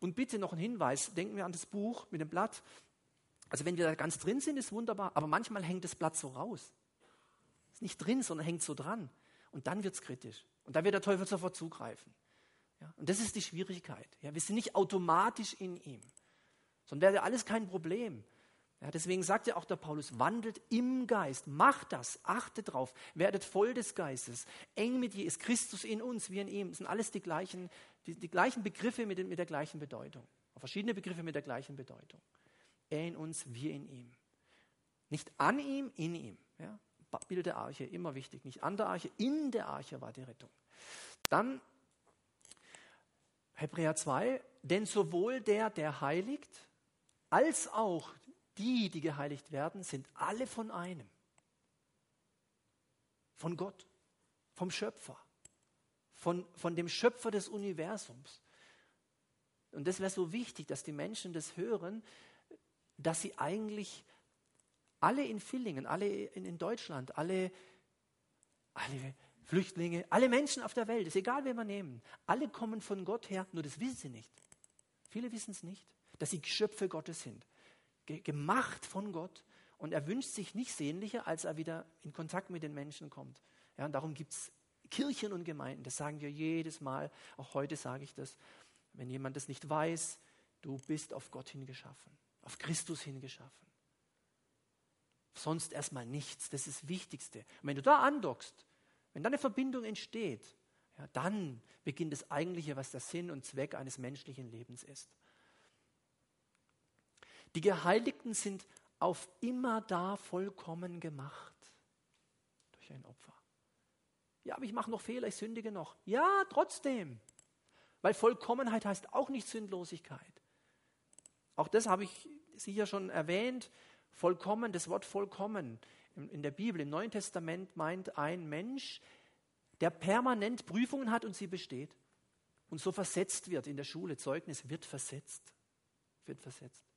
Und bitte noch ein Hinweis, denken wir an das Buch mit dem Blatt. Also wenn wir da ganz drin sind, ist wunderbar, aber manchmal hängt das Blatt so raus. Ist nicht drin, sondern hängt so dran. Und dann wird es kritisch. Und da wird der Teufel sofort zugreifen. Ja, und das ist die Schwierigkeit. Ja, wir sind nicht automatisch in ihm, sondern wäre alles kein Problem. Ja, deswegen sagt ja auch der Paulus, wandelt im Geist, macht das, achtet drauf, werdet voll des Geistes, eng mit je, ist Christus in uns, wir in ihm. Das sind alles die gleichen, die, die gleichen Begriffe mit, mit der gleichen Bedeutung. Verschiedene Begriffe mit der gleichen Bedeutung. Er in uns, wir in ihm. Nicht an ihm, in ihm. Ja? Bild der Arche, immer wichtig. Nicht an der Arche, in der Arche war die Rettung. Dann Hebräer 2, denn sowohl der, der heiligt, als auch die, die geheiligt werden, sind alle von einem. Von Gott, vom Schöpfer, von, von dem Schöpfer des Universums. Und das wäre so wichtig, dass die Menschen das hören, dass sie eigentlich alle in Villingen, alle in, in Deutschland, alle, alle Flüchtlinge, alle Menschen auf der Welt, ist egal, wen wir nehmen, alle kommen von Gott her, nur das wissen sie nicht. Viele wissen es nicht, dass sie Geschöpfe Gottes sind gemacht von Gott und er wünscht sich nichts sehnlicher, als er wieder in Kontakt mit den Menschen kommt. Ja, und darum gibt es Kirchen und Gemeinden, das sagen wir jedes Mal, auch heute sage ich das, wenn jemand das nicht weiß, du bist auf Gott hingeschaffen, auf Christus hingeschaffen. Sonst erstmal nichts, das ist das Wichtigste. Und wenn du da andockst, wenn da eine Verbindung entsteht, ja, dann beginnt das Eigentliche, was der Sinn und Zweck eines menschlichen Lebens ist. Die Geheiligten sind auf immer da vollkommen gemacht durch ein Opfer. Ja, aber ich mache noch Fehler, ich sündige noch. Ja, trotzdem. Weil Vollkommenheit heißt auch nicht Sündlosigkeit. Auch das habe ich sicher schon erwähnt. Vollkommen, das Wort vollkommen in der Bibel, im Neuen Testament meint ein Mensch, der permanent Prüfungen hat und sie besteht und so versetzt wird in der Schule. Zeugnis wird versetzt. Wird versetzt.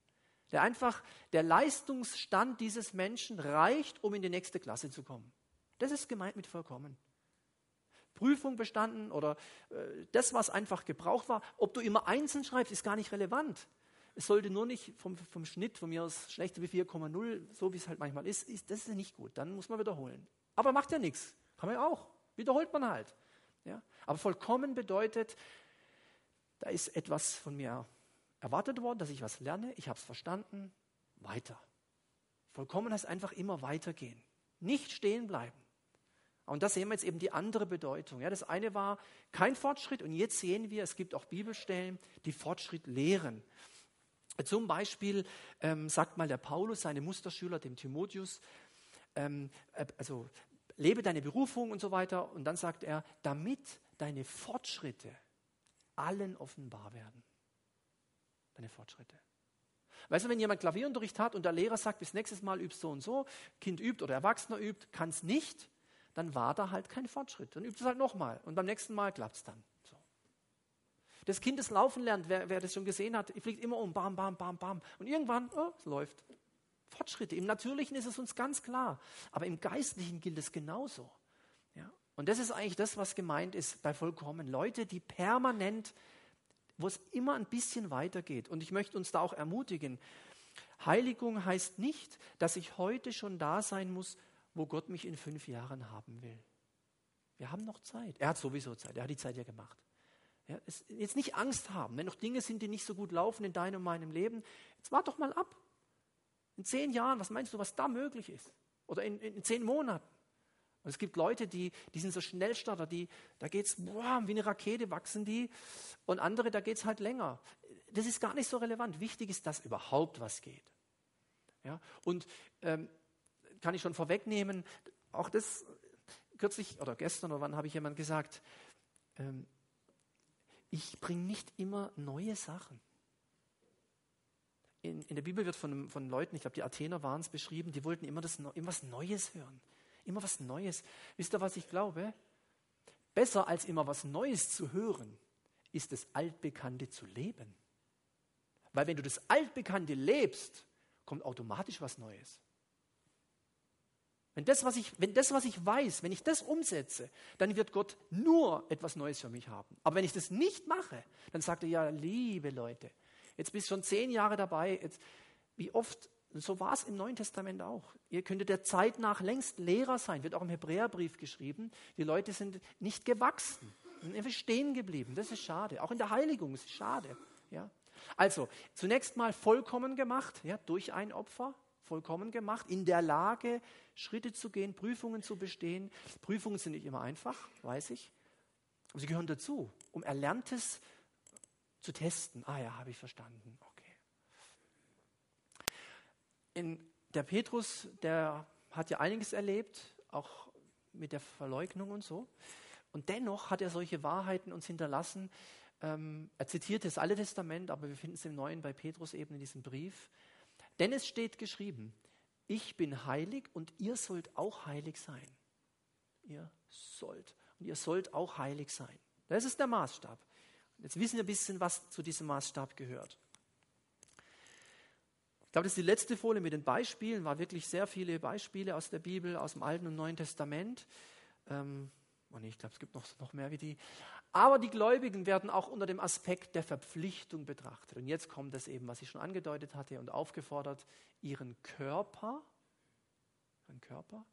Der einfach, der Leistungsstand dieses Menschen reicht, um in die nächste Klasse zu kommen. Das ist gemeint mit vollkommen. Prüfung bestanden oder äh, das, was einfach gebraucht war. Ob du immer einzeln schreibst, ist gar nicht relevant. Es sollte nur nicht vom, vom Schnitt von mir aus schlechter wie 4,0, so wie es halt manchmal ist, ist, das ist nicht gut. Dann muss man wiederholen. Aber macht ja nichts. Kann man ja auch. Wiederholt man halt. Ja? Aber vollkommen bedeutet, da ist etwas von mir erwartet worden, dass ich was lerne, ich habe es verstanden, weiter. Vollkommen heißt einfach immer weitergehen. Nicht stehen bleiben. Und da sehen wir jetzt eben die andere Bedeutung. Ja, das eine war kein Fortschritt und jetzt sehen wir, es gibt auch Bibelstellen, die Fortschritt lehren. Zum Beispiel ähm, sagt mal der Paulus, seine Musterschüler, dem Timotheus, ähm, äh, also lebe deine Berufung und so weiter. Und dann sagt er, damit deine Fortschritte allen offenbar werden. Deine Fortschritte. Weißt du, wenn jemand Klavierunterricht hat und der Lehrer sagt, bis nächstes Mal übst so und so, Kind übt oder Erwachsener übt, kann es nicht, dann war da halt kein Fortschritt. Dann übt es halt nochmal und beim nächsten Mal klappt es dann. So. Das Kind, das laufen lernt, wer, wer, das schon gesehen hat, fliegt immer um, bam, bam, bam, bam. Und irgendwann, oh, es läuft. Fortschritte. Im Natürlichen ist es uns ganz klar, aber im Geistlichen gilt es genauso. Ja? Und das ist eigentlich das, was gemeint ist bei vollkommen. Leute, die permanent, wo es immer ein bisschen weitergeht. Und ich möchte uns da auch ermutigen. Heiligung heißt nicht, dass ich heute schon da sein muss, wo Gott mich in fünf Jahren haben will. Wir haben noch Zeit. Er hat sowieso Zeit. Er hat die Zeit ja gemacht. Ja, jetzt nicht Angst haben, wenn noch Dinge sind, die nicht so gut laufen in deinem und meinem Leben. Jetzt wart doch mal ab. In zehn Jahren, was meinst du, was da möglich ist? Oder in, in zehn Monaten? Und es gibt Leute, die, die sind so Schnellstarter, die, da geht es wie eine Rakete, wachsen die. Und andere, da geht es halt länger. Das ist gar nicht so relevant. Wichtig ist, dass überhaupt was geht. Ja? Und ähm, kann ich schon vorwegnehmen, auch das kürzlich oder gestern oder wann habe ich jemand gesagt, ähm, ich bringe nicht immer neue Sachen. In, in, der Bibel wird von, von Leuten, ich glaube, die Athener waren es beschrieben, die wollten immer, das, immer was Neues hören. Immer was Neues. Wisst ihr, was ich glaube? Besser als immer was Neues zu hören, ist das Altbekannte zu leben. Weil wenn du das Altbekannte lebst, kommt automatisch was Neues. Wenn das, was ich, wenn das, was ich weiß, wenn ich das umsetze, dann wird Gott nur etwas Neues für mich haben. Aber wenn ich das nicht mache, dann sagt er, ja, liebe Leute, jetzt bist du schon zehn Jahre dabei, jetzt, wie oft, so war es im Neuen Testament auch. Ihr könntet der Zeit nach längst Lehrer sein, wird auch im Hebräerbrief geschrieben. Die Leute sind nicht gewachsen, sind einfach stehen geblieben. Das ist schade. Auch in der Heiligung ist es schade. Ja? Also, zunächst mal vollkommen gemacht, ja, durch ein Opfer, vollkommen gemacht, in der Lage, Schritte zu gehen, Prüfungen zu bestehen. Prüfungen sind nicht immer einfach, weiß ich. Aber sie gehören dazu, um Erlerntes zu testen. Ah ja, habe ich verstanden. In, der Petrus, der hat ja einiges erlebt, auch mit der Verleugnung und so. Und dennoch hat er solche Wahrheiten uns hinterlassen. Ähm, er zitiert das Alte Testament, aber wir finden es im Neuen bei Petrus eben in diesem Brief. Denn es steht geschrieben, ich bin heilig und ihr sollt auch heilig sein. Ihr sollt. Und ihr sollt auch heilig sein. Das ist der Maßstab. Jetzt wissen wir ein bisschen, was zu diesem Maßstab gehört. Ich glaube, das ist die letzte Folie mit den Beispielen, war wirklich sehr viele Beispiele aus der Bibel, aus dem Alten und Neuen Testament. Ähm, oh ich glaube, es gibt noch, noch mehr wie die. Aber die Gläubigen werden auch unter dem Aspekt der Verpflichtung betrachtet. Und jetzt kommt das eben, was ich schon angedeutet hatte und aufgefordert, ihren Körper, ihren Körper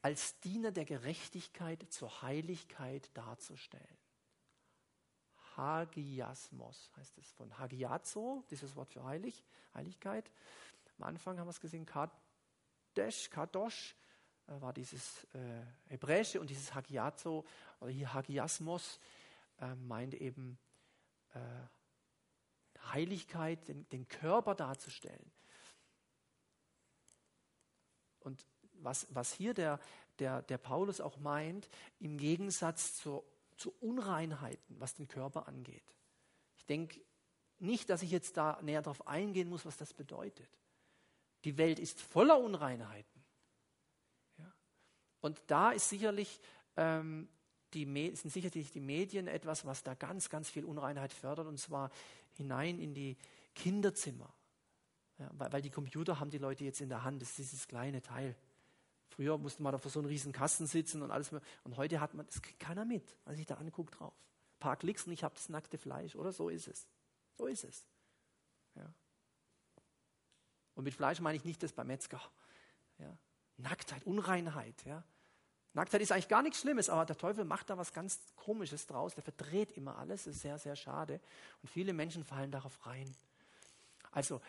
als Diener der Gerechtigkeit zur Heiligkeit darzustellen. Hagiasmos heißt es von Hagiazo, dieses Wort für heilig, Heiligkeit. Am Anfang haben wir es gesehen, Kadesh, Kadosh, äh, war dieses äh, Hebräische und dieses Hagiazo oder hier Hagiasmos äh, meint eben äh, Heiligkeit, den, den, Körper darzustellen. Und was, was hier der, der, der Paulus auch meint, im Gegensatz zur, zu Unreinheiten, was den Körper angeht. Ich denke nicht, dass ich jetzt da näher darauf eingehen muss, was das bedeutet. Die Welt ist voller Unreinheiten. Und da ist sicherlich, ähm, die, sind sicherlich die Medien etwas, was da ganz, ganz viel Unreinheit fördert, und zwar hinein in die Kinderzimmer. Ja, weil, weil die Computer haben die Leute jetzt in der Hand, das ist dieses kleine Teil Früher musste man da vor so einem riesen Kasten sitzen und alles. Und heute hat man, das kriegt keiner mit, weil sich da anguckt drauf. Ein paar Klicks und ich habe das nackte Fleisch, oder? So ist es. So ist es. Ja. Und mit Fleisch meine ich nicht das beim Metzger. Ja. Nacktheit, Unreinheit. Ja. Nacktheit ist eigentlich gar nichts Schlimmes, aber der Teufel macht da was ganz Komisches draus. Der verdreht immer alles. Das ist sehr, sehr schade. Und viele Menschen fallen darauf rein. Also,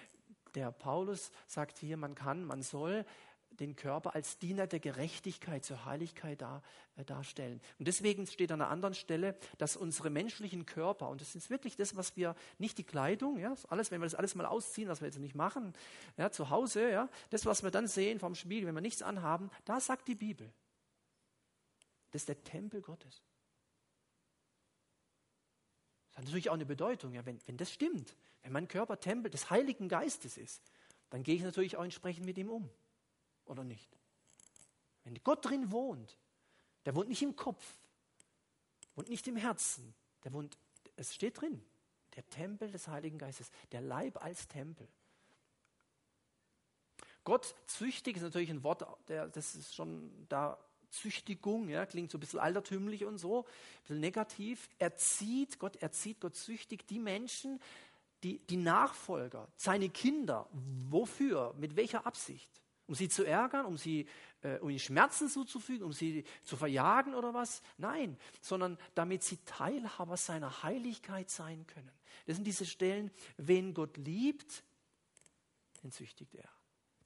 der Paulus sagt hier, man kann, man soll den Körper als Diener der Gerechtigkeit, zur Heiligkeit dar, äh, darstellen. Und deswegen steht an einer anderen Stelle, dass unsere menschlichen Körper, und das ist wirklich das, was wir, nicht die Kleidung, ja, alles, wenn wir das alles mal ausziehen, was wir jetzt nicht machen, ja, zu Hause, ja, das, was wir dann sehen vom Spiegel, wenn wir nichts anhaben, da sagt die Bibel, das ist der Tempel Gottes. Das hat natürlich auch eine Bedeutung, ja, wenn, wenn das stimmt, wenn mein Körper Tempel des Heiligen Geistes ist, dann gehe ich natürlich auch entsprechend mit ihm um. Oder nicht? Wenn Gott drin wohnt, der wohnt nicht im Kopf, wohnt nicht im Herzen, der wohnt, es steht drin, der Tempel des Heiligen Geistes, der Leib als Tempel. Gott züchtig ist natürlich ein Wort, der, das ist schon da Züchtigung, ja, klingt so ein bisschen altertümlich und so, ein bisschen negativ. Erzieht, Gott erzieht, Gott züchtigt die Menschen, die, die Nachfolger, seine Kinder. Wofür? Mit welcher Absicht? Um sie zu ärgern, um sie äh, um ihnen Schmerzen zuzufügen, um sie zu verjagen oder was? Nein, sondern damit sie Teilhaber seiner Heiligkeit sein können. Das sind diese Stellen, wen Gott liebt, den züchtigt er.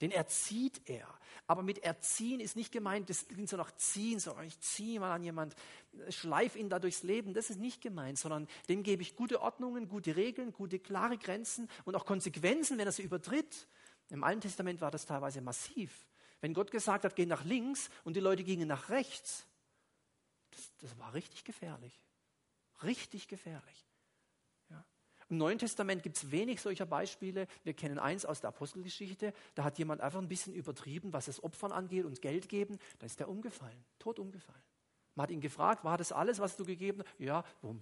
Den erzieht er. Aber mit erziehen ist nicht gemeint, das klingt so nach ziehen, so ich ziehe mal an jemand, schleif ihn da durchs Leben. Das ist nicht gemeint, sondern dem gebe ich gute Ordnungen, gute Regeln, gute klare Grenzen und auch Konsequenzen, wenn er sie übertritt. Im Alten Testament war das teilweise massiv. Wenn Gott gesagt hat, geh nach links und die Leute gingen nach rechts, das, das war richtig gefährlich. Richtig gefährlich. Ja. Im Neuen Testament gibt es wenig solcher Beispiele. Wir kennen eins aus der Apostelgeschichte. Da hat jemand einfach ein bisschen übertrieben, was das Opfern angeht und Geld geben. Da ist er umgefallen, tot umgefallen. Man hat ihn gefragt, war das alles, was du gegeben hast? Ja, bumm,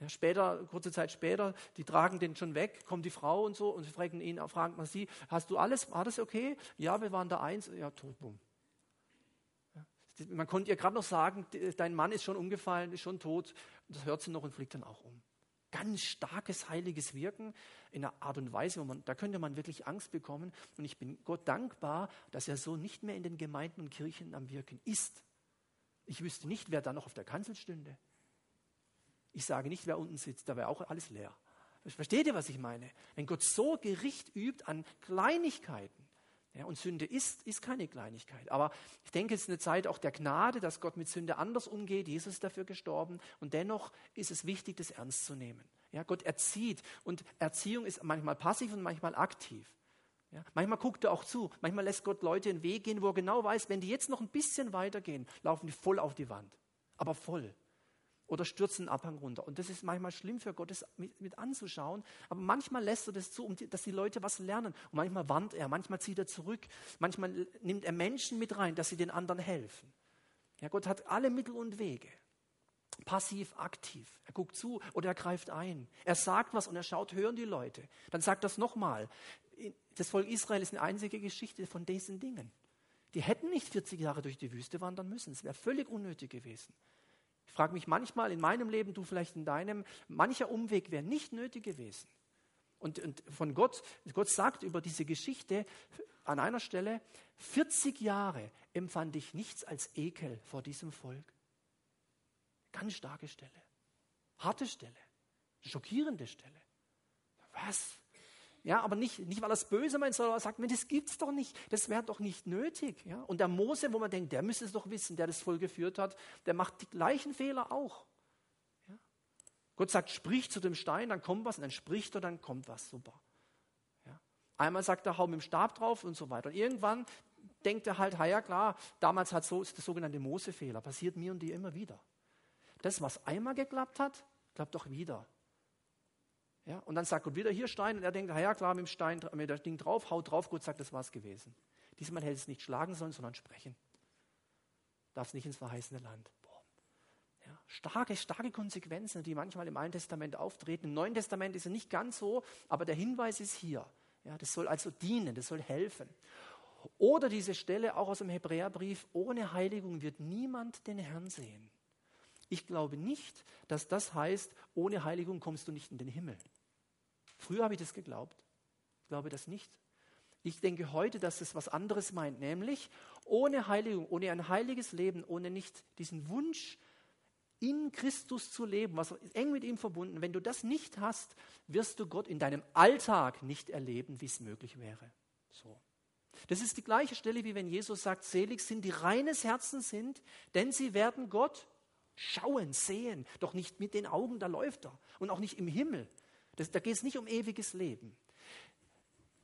ja, später, kurze Zeit später, die tragen den schon weg, kommt die Frau und so und sie fragen ihn, fragen man sie, hast du alles, war das okay? Ja, wir waren da eins, ja, tot, bumm. Man konnte ihr gerade noch sagen, dein Mann ist schon umgefallen, ist schon tot. Das hört sie noch und fliegt dann auch um. Ganz starkes heiliges Wirken in einer Art und Weise, wo man, da könnte man wirklich Angst bekommen. Und ich bin Gott dankbar, dass er so nicht mehr in den Gemeinden und Kirchen am Wirken ist. Ich wüsste nicht, wer da noch auf der Kanzel stünde. Ich sage nicht, wer unten sitzt, da wäre auch alles leer. Versteht ihr, was ich meine? Wenn Gott so Gericht übt an Kleinigkeiten, ja, und Sünde ist, ist keine Kleinigkeit. Aber ich denke, es ist eine Zeit auch der Gnade, dass Gott mit Sünde anders umgeht. Jesus ist dafür gestorben. Und dennoch ist es wichtig, das ernst zu nehmen. Ja, Gott erzieht. Und Erziehung ist manchmal passiv und manchmal aktiv. Ja, manchmal guckt er auch zu. Manchmal lässt Gott Leute einen Weg gehen, wo er genau weiß, wenn die jetzt noch ein bisschen weitergehen, laufen die voll auf die Wand. Aber voll oder stürzen einen Abhang runter. Und das ist manchmal schlimm für Gott, das mit, mit anzuschauen. Aber manchmal lässt er das zu, um die, dass die Leute was lernen. Und manchmal warnt er, manchmal zieht er zurück, manchmal nimmt er Menschen mit rein, dass sie den anderen helfen. Ja, Gott hat alle Mittel und Wege. Passiv, aktiv. Er guckt zu oder er greift ein. Er sagt was und er schaut, hören die Leute. Dann sagt das nochmal. Das Volk Israel ist eine einzige Geschichte von diesen Dingen. Die hätten nicht 40 Jahre durch die Wüste wandern müssen. Es wäre völlig unnötig gewesen. Frage mich manchmal in meinem Leben, du vielleicht in deinem, mancher Umweg wäre nicht nötig gewesen. Und, und von Gott, Gott sagt über diese Geschichte an einer Stelle, 40 Jahre empfand ich nichts als Ekel vor diesem Volk. Ganz starke Stelle, harte Stelle, schockierende Stelle. Was? Ja, aber nicht, nicht weil er es böse meint, sondern er sagt, das gibt es doch nicht, das wäre doch nicht nötig. Ja? Und der Mose, wo man denkt, der müsste es doch wissen, der das voll geführt hat, der macht die gleichen Fehler auch. Ja? Gott sagt, sprich zu dem Stein, dann kommt was, und dann spricht er, dann kommt was, super. Ja? Einmal sagt er, hau mit dem Stab drauf und so weiter. Und irgendwann denkt er halt, ja klar, damals hat so der sogenannte Mose-Fehler, passiert mir und dir immer wieder. Das, was einmal geklappt hat, klappt doch wieder. Ja, und dann sagt Gott wieder hier Stein und er denkt, ja klar, mit dem Stein, mit dem Ding drauf, haut drauf, Gott sagt, das war es gewesen. Diesmal hätte es nicht schlagen sollen, sondern sprechen. Darf es nicht ins verheißene Land. Ja, starke, starke Konsequenzen, die manchmal im Alten Testament auftreten. Im Neuen Testament ist es nicht ganz so, aber der Hinweis ist hier. Ja, das soll also dienen, das soll helfen. Oder diese Stelle auch aus dem Hebräerbrief, ohne Heiligung wird niemand den Herrn sehen. Ich glaube nicht, dass das heißt, ohne Heiligung kommst du nicht in den Himmel. Früher habe ich das geglaubt. Ich glaube das nicht. Ich denke heute, dass es was anderes meint, nämlich ohne Heiligung, ohne ein heiliges Leben, ohne nicht diesen Wunsch, in Christus zu leben, was eng mit ihm verbunden. Wenn du das nicht hast, wirst du Gott in deinem Alltag nicht erleben, wie es möglich wäre. So. Das ist die gleiche Stelle, wie wenn Jesus sagt, selig sind die reines Herzen sind, denn sie werden Gott schauen, sehen, doch nicht mit den Augen, da läuft er. Und auch nicht im Himmel. Das, da geht es nicht um ewiges Leben.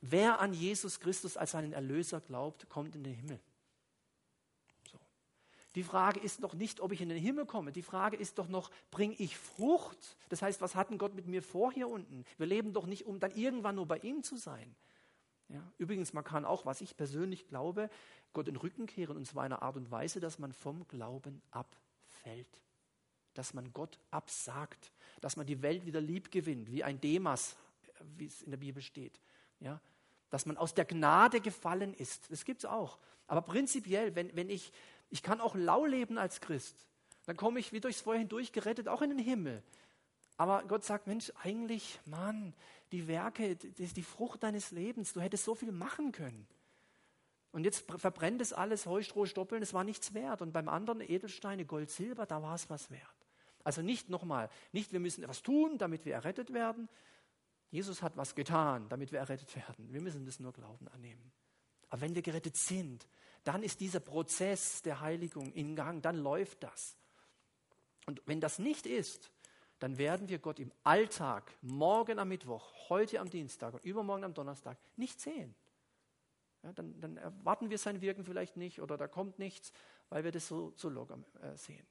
Wer an Jesus Christus als seinen Erlöser glaubt, kommt in den Himmel. So. Die Frage ist doch nicht, ob ich in den Himmel komme. Die Frage ist doch noch, bringe ich Frucht? Das heißt, was hat denn Gott mit mir vor hier unten? Wir leben doch nicht, um dann irgendwann nur bei ihm zu sein. Ja, übrigens, man kann auch, was ich persönlich glaube, Gott den Rücken kehren und zwar in einer Art und Weise, dass man vom Glauben abfällt. Dass man Gott absagt. Dass man die Welt wieder lieb gewinnt, wie ein Demas, wie es in der Bibel steht. Ja, dass man aus der Gnade gefallen ist. Das gibt es auch. Aber prinzipiell, wenn, wenn ich, ich kann auch lau leben als Christ, dann komme ich wie durchs Feuer hindurch gerettet, auch in den Himmel. Aber Gott sagt, Mensch, eigentlich, Mann, die Werke, ist die Frucht deines Lebens, du hättest so viel machen können. Und jetzt verbrennt es alles, Heu, Stoppeln, es war nichts wert. Und beim anderen Edelsteine, Gold, Silber, da war es was wert. Also nicht nochmal, nicht wir müssen etwas tun, damit wir errettet werden, Jesus hat was getan, damit wir errettet werden. Wir müssen das nur Glauben annehmen. Aber wenn wir gerettet sind, dann ist dieser Prozess der Heiligung in Gang, dann läuft das. Und wenn das nicht ist, dann werden wir Gott im Alltag, morgen am Mittwoch, heute am Dienstag und übermorgen am Donnerstag nicht sehen. Ja, dann, dann, erwarten wir sein Wirken vielleicht nicht oder da kommt nichts, weil wir das so, so locker äh, sehen.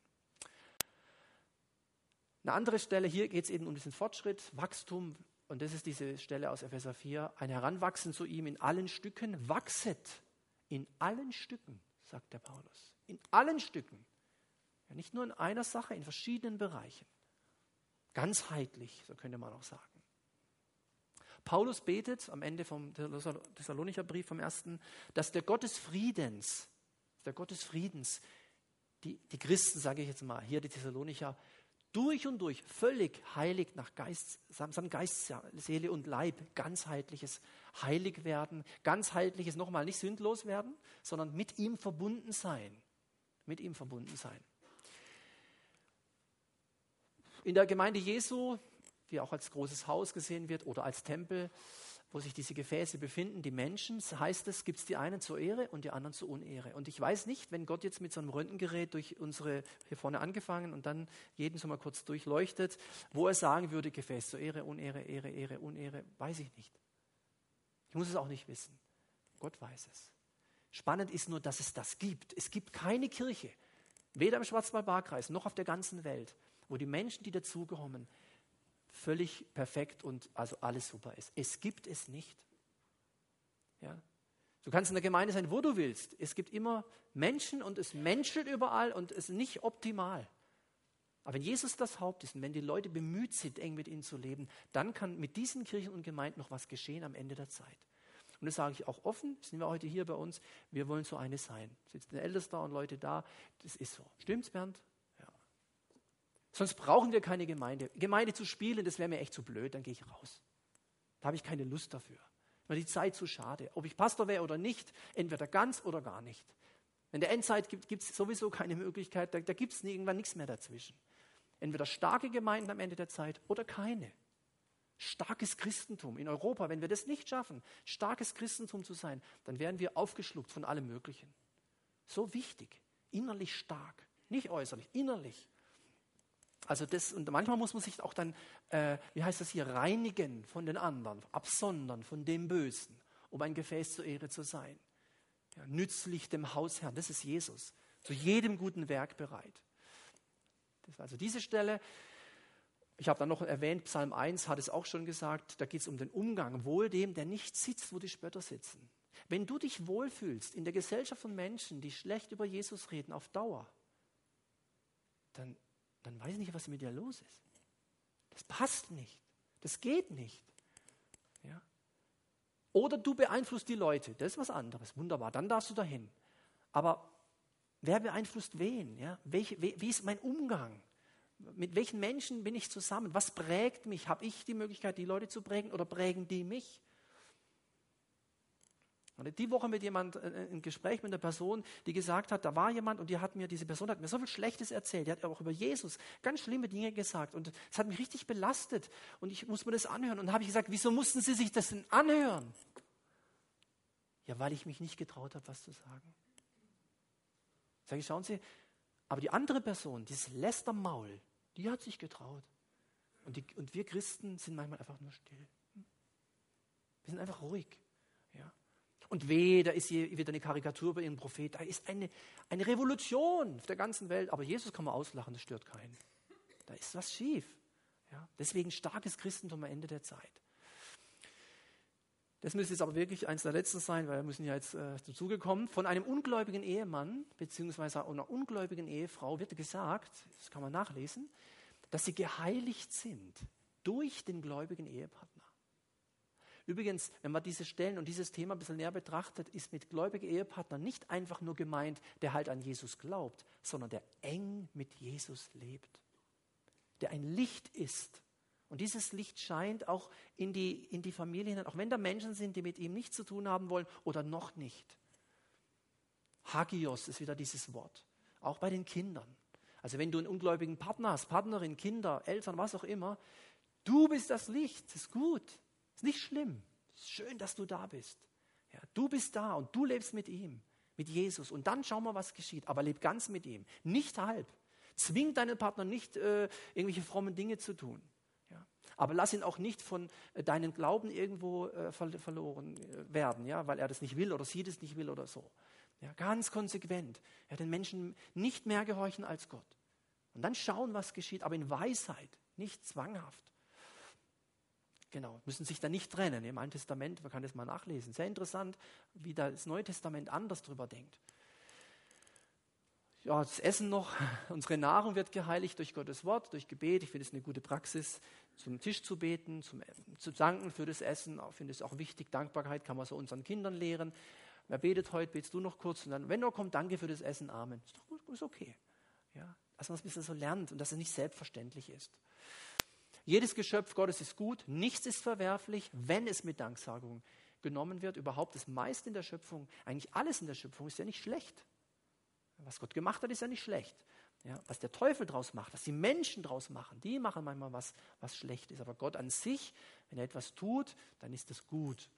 Eine andere Stelle, hier geht es eben um diesen Fortschritt, Wachstum, und das ist diese Stelle aus Epheser 4, ein Heranwachsen zu ihm in allen Stücken, wachset in allen Stücken, sagt der Paulus. In allen Stücken. Ja, nicht nur in einer Sache, in verschiedenen Bereichen. Ganzheitlich, so könnte man auch sagen. Paulus betet am Ende vom Thessalonicher Brief vom ersten, dass der Gott des Friedens, der Gott des Friedens, die, die Christen, sage ich jetzt mal, hier die Thessalonicher, durch und durch völlig heilig nach Geist, samt Geist, Seele und Leib, ganzheitliches Heiligwerden, ganzheitliches nochmal nicht sündlos werden, sondern mit ihm verbunden sein. Mit ihm verbunden sein. In der Gemeinde Jesu, die auch als großes Haus gesehen wird oder als Tempel, wo sich diese Gefäße befinden, die Menschen, heißt es, gibt es die einen zur Ehre und die anderen zur Unehre. Und ich weiß nicht, wenn Gott jetzt mit so einem Röntgengerät durch unsere, hier vorne angefangen und dann jeden so mal kurz durchleuchtet, wo er sagen würde, Gefäß zur Ehre, Unehre, Ehre, Ehre, Unehre, weiß ich nicht. Ich muss es auch nicht wissen. Gott weiß es. Spannend ist nur, dass es das gibt. Es gibt keine Kirche, weder im Schwarzwald-Barkreis noch auf der ganzen Welt, wo die Menschen, die dazugehören, völlig perfekt und also alles super ist. Es gibt es nicht. Ja? Du kannst in der Gemeinde sein, wo du willst. Es gibt immer Menschen und es menschelt überall und es ist nicht optimal. Aber wenn Jesus das Haupt ist und wenn die Leute bemüht sind, eng mit ihm zu leben, dann kann mit diesen Kirchen und Gemeinden noch was geschehen am Ende der Zeit. Und das sage ich auch offen, sind wir heute hier bei uns, wir wollen so eine sein. Sitzen Älteste und Leute da, das ist so. Stimmt's, Bernd? Sonst brauchen wir keine Gemeinde. Gemeinde zu spielen, das wäre mir echt zu blöd, dann gehe ich raus. Da habe ich keine Lust dafür. Mir die Zeit zu schade. Ob ich Pastor wäre oder nicht, entweder ganz oder gar nicht. In der Endzeit gibt es sowieso keine Möglichkeit, da, da gibt es irgendwann nichts mehr dazwischen. Entweder starke Gemeinden am Ende der Zeit oder keine. Starkes Christentum in Europa, wenn wir das nicht schaffen, starkes Christentum zu sein, dann werden wir aufgeschluckt von allem Möglichen. So wichtig, innerlich stark, nicht äußerlich, innerlich. Also das, und manchmal muss man sich auch dann, äh, wie heißt das hier, reinigen von den anderen, absondern von dem Bösen, um ein Gefäß zur Ehre zu sein. Ja, nützlich dem Hausherrn, das ist Jesus, zu jedem guten Werk bereit. Das also diese Stelle. Ich habe dann noch erwähnt, Psalm 1 hat es auch schon gesagt, da geht es um den Umgang, wohl dem, der nicht sitzt, wo die Spötter sitzen. Wenn du dich wohlfühlst in der Gesellschaft von Menschen, die schlecht über Jesus reden, auf Dauer, dann dann weiß ich nicht, was mit dir los ist. Das passt nicht. Das geht nicht. Ja? Oder du beeinflusst die Leute. Das ist was anderes. Wunderbar. Dann darfst du dahin. Aber wer beeinflusst wen? Ja? Welche, wie, wie ist mein Umgang? Mit welchen Menschen bin ich zusammen? Was prägt mich? Habe ich die Möglichkeit, die Leute zu prägen oder prägen die mich? Und die Woche mit jemand, äh, äh, ein Gespräch mit einer Person, die gesagt hat, da war jemand und die hat mir, diese Person hat mir so viel Schlechtes erzählt. Die hat auch über Jesus ganz schlimme Dinge gesagt. Und es hat mich richtig belastet. Und ich muss mir das anhören. Und dann habe ich gesagt, wieso mussten Sie sich das denn anhören? Ja, weil ich mich nicht getraut habe, was zu sagen. Sag ich, schauen Sie, aber die andere Person, dieses Lästermaul, die hat sich getraut. Und, die, und wir Christen sind manchmal einfach nur still. Wir sind einfach ruhig. Und weh, da ist hier wieder eine Karikatur über ihren Prophet. Da ist eine, eine Revolution auf der ganzen Welt. Aber Jesus kann man auslachen, das stört keinen. Da ist was schief. Ja? Deswegen starkes Christentum am Ende der Zeit. Das müsste jetzt aber wirklich eins der letzten sein, weil wir müssen ja jetzt äh, dazugekommen. Von einem ungläubigen Ehemann bzw. einer ungläubigen Ehefrau wird gesagt, das kann man nachlesen, dass sie geheiligt sind durch den gläubigen Ehepartner. Übrigens, wenn man diese Stellen und dieses Thema ein bisschen näher betrachtet, ist mit gläubigen Ehepartner nicht einfach nur gemeint, der halt an Jesus glaubt, sondern der eng mit Jesus lebt, der ein Licht ist. Und dieses Licht scheint auch in die, in die Familie hinein, auch wenn da Menschen sind, die mit ihm nichts zu tun haben wollen oder noch nicht. Hagios ist wieder dieses Wort, auch bei den Kindern. Also wenn du einen ungläubigen Partner hast, Partnerin, Kinder, Eltern, was auch immer, du bist das Licht, das ist gut. Ist nicht schlimm. Ist schön, dass du da bist. Ja, du bist da und du lebst mit ihm, mit Jesus. Und dann schau mal, was geschieht. Aber leb ganz mit ihm, nicht halb. Zwing deinen Partner nicht, äh, irgendwelche frommen Dinge zu tun. Ja. Aber lass ihn auch nicht von äh, deinem Glauben irgendwo äh, ver verloren äh, werden, ja, weil er das nicht will oder sie das nicht will oder so. Ja, ganz konsequent. Ja, den Menschen nicht mehr gehorchen als Gott. Und dann schauen, was geschieht, aber in Weisheit, nicht zwanghaft. Genau, müssen sich da nicht trennen. Im Alten Testament, man kann das mal nachlesen. Sehr interessant, wie das Neue Testament anders drüber denkt. Ja, das Essen noch, [LAUGHS] unsere Nahrung wird geheiligt durch Gottes Wort, durch Gebet. Ich finde es eine gute Praxis, zum Tisch zu beten, zum, zu danken für das Essen. Ich finde es auch wichtig, Dankbarkeit kann man so unseren Kindern lehren. Wer betet heute, betest du noch kurz und dann, wenn er kommt, danke für das Essen, Amen. Ist doch gut, ist okay. Ja, dass man es ein bisschen so lernt und dass es nicht selbstverständlich ist. Jedes Geschöpf Gottes ist gut, nichts ist verwerflich, wenn es mit Danksagung genommen wird. Überhaupt das meiste in der Schöpfung, eigentlich alles in der Schöpfung ist ja nicht schlecht. Was Gott gemacht hat, ist ja nicht schlecht. Ja, was der Teufel draus macht, was die Menschen draus machen, die machen manchmal was, was schlecht ist. Aber Gott an sich, wenn er etwas tut, dann ist es gut.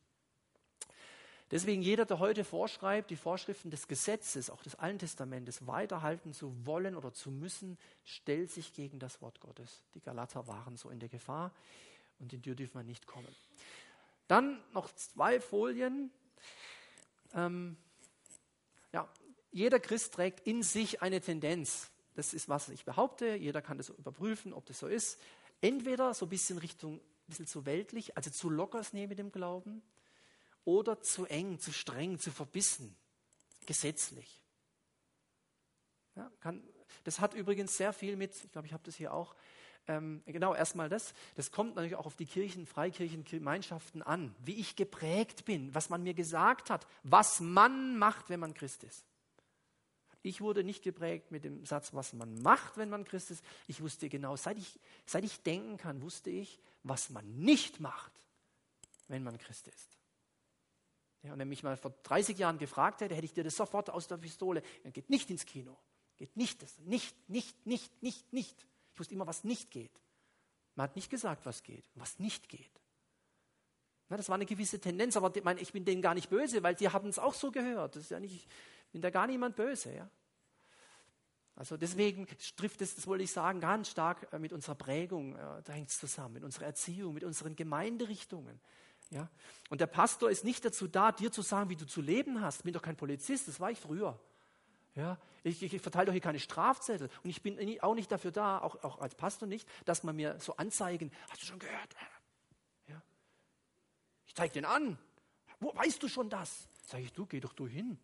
Deswegen jeder, der heute vorschreibt, die Vorschriften des Gesetzes, auch des Alten Testamentes, weiterhalten zu wollen oder zu müssen, stellt sich gegen das Wort Gottes. Die Galater waren so in der Gefahr und in die dürfen wir nicht kommen. Dann noch zwei Folien. Ähm, ja, jeder Christ trägt in sich eine Tendenz. Das ist, was ich behaupte. Jeder kann das überprüfen, ob das so ist. Entweder so ein bisschen Richtung, ein bisschen zu weltlich, also zu lockers nehmen mit dem Glauben oder zu eng, zu streng, zu verbissen, gesetzlich. Ja, kann, das hat übrigens sehr viel mit, ich glaube, ich habe das hier auch, ähm, genau, erstmal das, das kommt natürlich auch auf die Kirchen, Freikirchen, Gemeinschaften an, wie ich geprägt bin, was man mir gesagt hat, was man macht, wenn man Christ ist. Ich wurde nicht geprägt mit dem Satz, was man macht, wenn man Christ ist. Ich wusste genau, seit ich, seit ich denken kann, wusste ich, was man nicht macht, wenn man Christ ist. Ja, und wenn mich mal vor 30 Jahren gefragt hätte, hätte ich dir das sofort aus der Pistole. Dann geht nicht ins Kino. Geht nicht, das, nicht, nicht, nicht, nicht, nicht. Ich wusste immer, was nicht geht. Man hat nicht gesagt, was geht, was nicht geht. Na, das war eine gewisse Tendenz, aber ich bin denen gar nicht böse, weil die haben es auch so gehört. Das ist ja nicht, ich bin da gar niemand böse. Ja? Also deswegen trifft es, das wollte ich sagen, ganz stark äh, mit unserer Prägung, äh, da hängt es zusammen, mit unserer Erziehung, mit unseren Gemeinderichtungen. Ja? Und der Pastor ist nicht dazu da, dir zu sagen, wie du zu leben hast. Ich bin doch kein Polizist, das war ich früher. Ja? Ich, ich, ich verteile doch hier keine Strafzettel. Und ich bin auch nicht dafür da, auch, auch als Pastor nicht, dass man mir so Anzeigen, hast du schon gehört? Ja? Ich zeige den an. Wo weißt du schon das? Sage ich, du, geh doch du hin.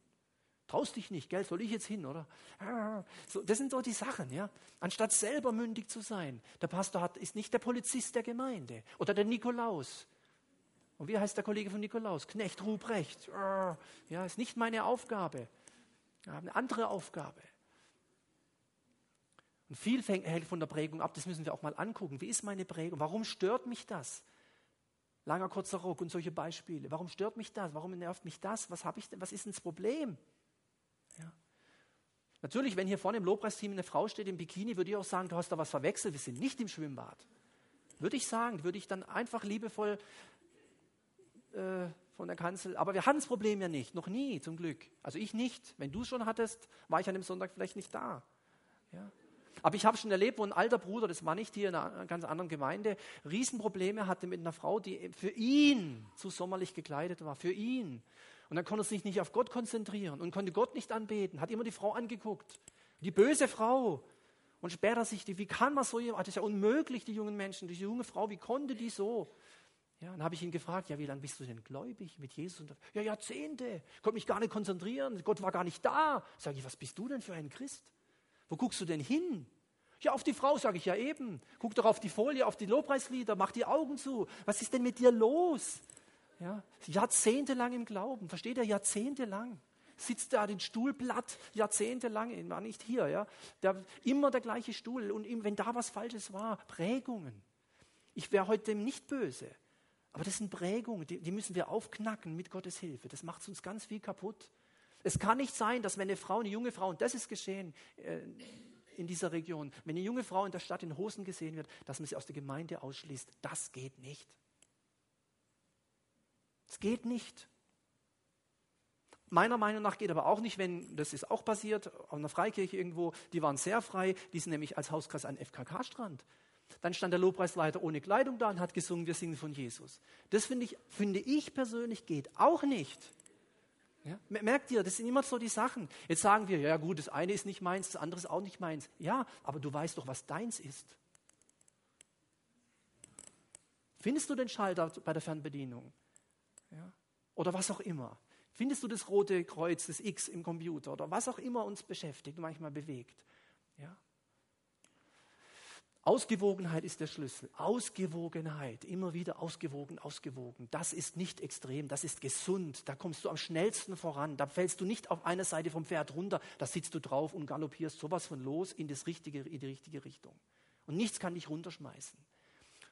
Traust dich nicht, gell? Soll ich jetzt hin, oder? So, das sind so die Sachen, ja. Anstatt selber mündig zu sein. Der Pastor hat, ist nicht der Polizist der Gemeinde oder der Nikolaus. Und wie heißt der Kollege von Nikolaus? Knecht Ruprecht. Ja, ist nicht meine Aufgabe. Ich habe eine andere Aufgabe. Und viel hängt von der Prägung ab, das müssen wir auch mal angucken. Wie ist meine Prägung? Warum stört mich das? Langer, kurzer Rock und solche Beispiele. Warum stört mich das? Warum nervt mich das? Was, ich denn, was ist denn das Problem? Ja. Natürlich, wenn hier vorne im Lobpreisteam eine Frau steht im Bikini, würde ich auch sagen, du hast da was verwechselt, wir sind nicht im Schwimmbad. Würde ich sagen, würde ich dann einfach liebevoll äh, von der Kanzel. Aber wir hatten das Problem ja nicht, noch nie, zum Glück. Also ich nicht. Wenn du es schon hattest, war ich an dem Sonntag vielleicht nicht da. Ja. Aber ich habe schon erlebt, wo ein alter Bruder, das war nicht hier in einer ganz anderen Gemeinde, Riesenprobleme hatte mit einer Frau, die für ihn zu sommerlich gekleidet war, für ihn. Und dann konnte er sich nicht auf Gott konzentrieren und konnte Gott nicht anbeten, hat immer die Frau angeguckt. Die böse Frau. Und später sich die, wie kann man so jemand, das ist ja unmöglich, die jungen Menschen, diese junge Frau, wie konnte die so? Ja, dann habe ich ihn gefragt, ja, wie lange bist du denn gläubig mit Jesus? Und, ja, Jahrzehnte, konnte mich gar nicht konzentrieren, Gott war gar nicht da. Sage ich, was bist du denn für ein Christ? Wo guckst du denn hin? Ja, auf die Frau, sage ich ja eben. Guck doch auf die Folie, auf die Lobpreislieder, mach die Augen zu. Was ist denn mit dir los? Ja, jahrzehntelang im Glauben, versteht ihr? Jahrzehntelang. Sitzt da den Stuhl platt, jahrzehntelang, war nicht hier, ja. Der, immer der gleiche Stuhl und wenn da was Falsches war, Prägungen. Ich wäre heute dem nicht böse. Aber das sind Prägungen, die, die müssen wir aufknacken mit Gottes Hilfe. Das macht uns ganz viel kaputt. Es kann nicht sein, dass wenn eine Frau, eine junge Frau, und das ist geschehen äh, in dieser Region, wenn eine junge Frau in der Stadt in Hosen gesehen wird, dass man sie aus der Gemeinde ausschließt. Das geht nicht. Es geht nicht. Meiner Meinung nach geht aber auch nicht, wenn, das ist auch passiert, auf einer Freikirche irgendwo, die waren sehr frei, die sind nämlich als Hauskreis an FKK-Strand. Dann stand der Lobpreisleiter ohne Kleidung da und hat gesungen, wir singen von Jesus. Das finde ich, finde ich persönlich geht auch nicht. Ja? Merkt ihr, das sind immer so die Sachen. Jetzt sagen wir, ja gut, das eine ist nicht meins, das andere ist auch nicht meins. Ja, aber du weißt doch, was deins ist. Findest du den Schalter bei der Fernbedienung? Ja? Oder was auch immer. Findest du das rote Kreuz, das X im Computer oder was auch immer uns beschäftigt, manchmal bewegt? Ja? Ausgewogenheit ist der Schlüssel. Ausgewogenheit, immer wieder ausgewogen, ausgewogen. Das ist nicht extrem, das ist gesund. Da kommst du am schnellsten voran. Da fällst du nicht auf einer Seite vom Pferd runter, da sitzt du drauf und galoppierst sowas von los in, das richtige, in die richtige Richtung. Und nichts kann dich runterschmeißen.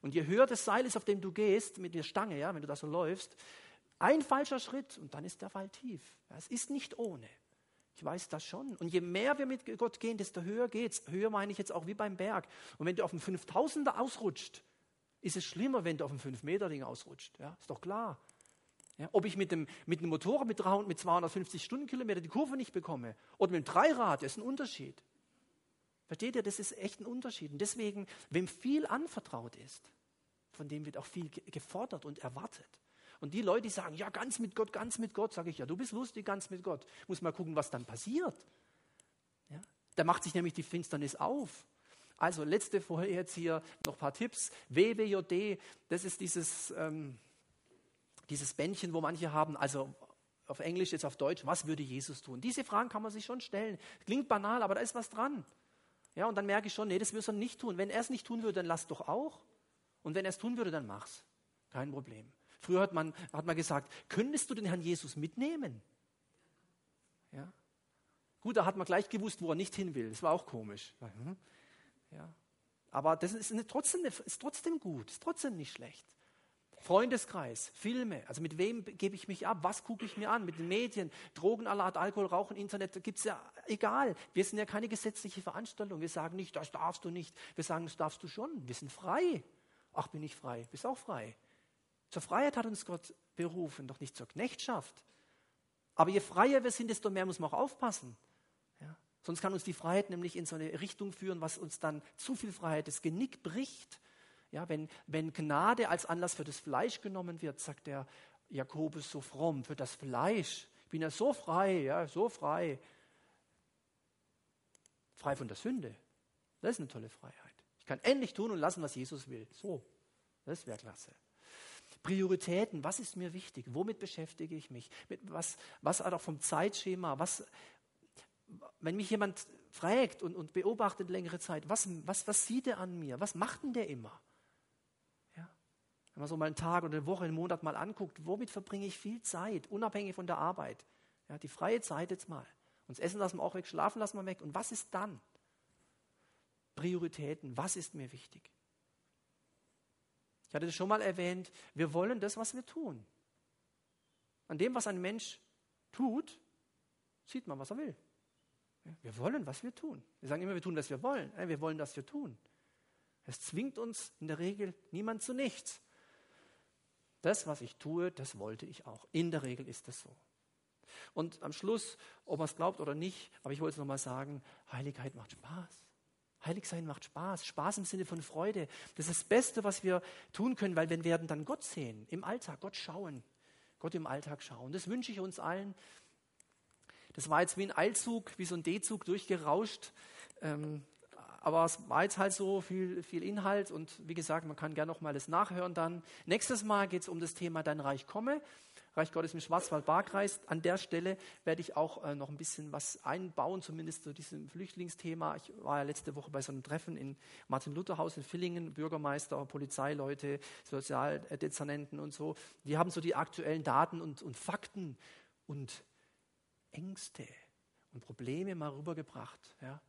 Und je höher das Seil ist, auf dem du gehst, mit der Stange, ja, wenn du da so läufst, ein falscher Schritt und dann ist der Fall tief. Es ist nicht ohne. Ich weiß das schon. Und je mehr wir mit Gott gehen, desto höher geht's. Höher meine ich jetzt auch wie beim Berg. Und wenn du auf dem 5000er ausrutscht, ist es schlimmer, wenn du auf dem 5-Meter-Ding ausrutscht. Ja, ist doch klar. Ja, ob ich mit dem, mit dem Motorrad mit, 300, mit 250 Stundenkilometer die Kurve nicht bekomme oder mit dem Dreirad, ist ein Unterschied. Versteht ihr, das ist echt ein Unterschied. Und deswegen, wem viel anvertraut ist, von dem wird auch viel gefordert und erwartet. Und die Leute, die sagen, ja, ganz mit Gott, ganz mit Gott, sage ich, ja, du bist lustig, ganz mit Gott. Muss mal gucken, was dann passiert. Ja? Da macht sich nämlich die Finsternis auf. Also letzte Folie jetzt hier noch ein paar Tipps. WWJD, das ist dieses, ähm, dieses Bändchen, wo manche haben, also auf Englisch, jetzt auf Deutsch, was würde Jesus tun? Diese Fragen kann man sich schon stellen. Klingt banal, aber da ist was dran. Ja, und dann merke ich schon, nee, das würde er nicht tun. Wenn er es nicht tun würde, dann lass doch auch. Und wenn er es tun würde, dann mach's. Kein Problem. Früher hat man, hat man gesagt, könntest du den Herrn Jesus mitnehmen? Ja. Gut, da hat man gleich gewusst, wo er nicht hin will. Das war auch komisch. Hm. Ja. Aber das ist, eine, trotzdem, ist trotzdem gut, ist trotzdem nicht schlecht. Freundeskreis, Filme, also mit wem gebe ich mich ab, was gucke ich mir an, mit den Medien, Drogen aller Art, Alkohol, Rauchen, Internet, gibt es ja, egal. Wir sind ja keine gesetzliche Veranstaltung. Wir sagen nicht, das darfst du nicht. Wir sagen, das darfst du schon. Wir sind frei. Ach, bin ich frei? Bist auch frei. Zur Freiheit hat uns Gott berufen, doch nicht zur Knechtschaft. Aber je freier wir sind, desto mehr muss man auch aufpassen. Ja? Sonst kann uns die Freiheit nämlich in so eine Richtung führen, was uns dann zu viel Freiheit das Genick bricht. Ja, wenn, wenn Gnade als Anlass für das Fleisch genommen wird, sagt der Jakobus so fromm, für das Fleisch. Ich bin ja so frei, ja, so frei. Frei von der Sünde. Das ist eine tolle Freiheit. Ich kann endlich tun und lassen, was Jesus will. So, das wäre klasse. Prioritäten, was ist mir wichtig? Womit beschäftige ich mich? Mit was, was auch vom Zeitschema, was, wenn mich jemand fragt und, und beobachtet längere Zeit, was, was, was sieht er an mir? Was macht denn der immer? Ja? Wenn man so mal einen Tag oder eine Woche, einen Monat mal anguckt, womit verbringe ich viel Zeit, unabhängig von der Arbeit? Ja, die freie Zeit jetzt mal. Und das Essen lassen wir auch weg, schlafen lassen wir weg. Und was ist dann? Prioritäten, was ist mir wichtig? Ich hatte das schon mal erwähnt, wir wollen das, was wir tun. An dem, was ein Mensch tut, sieht man, was er will. Wir wollen, was wir tun. Wir sagen immer, wir tun, was wir wollen. Wir wollen, was wir tun. Es zwingt uns in der Regel niemand zu nichts. Das, was ich tue, das wollte ich auch. In der Regel ist das so. Und am Schluss, ob man es glaubt oder nicht, aber ich wollte es nochmal sagen, Heiligkeit macht Spaß. Heilig sein macht Spaß. Spaß im Sinne von Freude. Das ist das Beste, was wir tun können, weil wir werden dann Gott sehen, im Alltag, Gott schauen. Gott im Alltag schauen. Das wünsche ich uns allen. Das war jetzt wie ein Eilzug, wie so ein D-Zug durchgerauscht. Ähm, aber es war jetzt halt so viel, viel Inhalt und wie gesagt, man kann gerne noch mal das nachhören dann. Nächstes Mal geht es um das Thema Dein Reich komme. Reich Gottes im Schwarzwald-Barkreis. An der Stelle werde ich auch äh, noch ein bisschen was einbauen, zumindest zu diesem Flüchtlingsthema. Ich war ja letzte Woche bei so einem Treffen in Martin-Luther-Haus in Villingen, Bürgermeister, Polizeileute, Sozialdezernenten und so. Die haben so die aktuellen Daten und, und Fakten und Ängste und Probleme mal rübergebracht. Ja.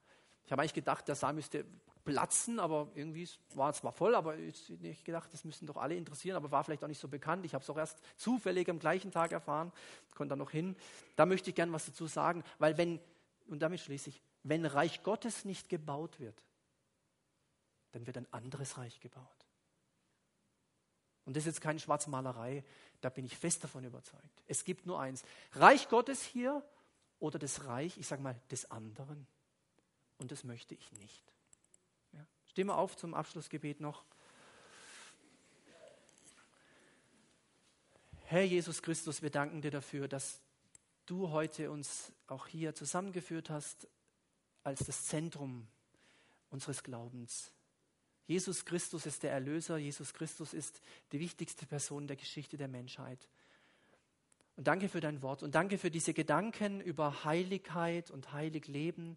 Ich habe eigentlich gedacht, der Saal müsste platzen, aber irgendwie war es zwar voll, aber ich habe nicht gedacht, das müssten doch alle interessieren, aber war vielleicht auch nicht so bekannt. Ich habe es auch erst zufällig am gleichen Tag erfahren, konnte dann noch hin. Da möchte ich gerne was dazu sagen, weil wenn, und damit schließe ich, wenn Reich Gottes nicht gebaut wird, dann wird ein anderes Reich gebaut. Und das ist jetzt keine Schwarzmalerei, da bin ich fest davon überzeugt. Es gibt nur eins. Reich Gottes hier oder das Reich, ich sage mal, des anderen und das möchte ich nicht. Stimme auf zum Abschlussgebet noch. Herr Jesus Christus, wir danken dir dafür, dass du heute uns auch hier zusammengeführt hast als das Zentrum unseres Glaubens. Jesus Christus ist der Erlöser, Jesus Christus ist die wichtigste Person der Geschichte der Menschheit. Und danke für dein Wort und danke für diese Gedanken über Heiligkeit und heilig Leben,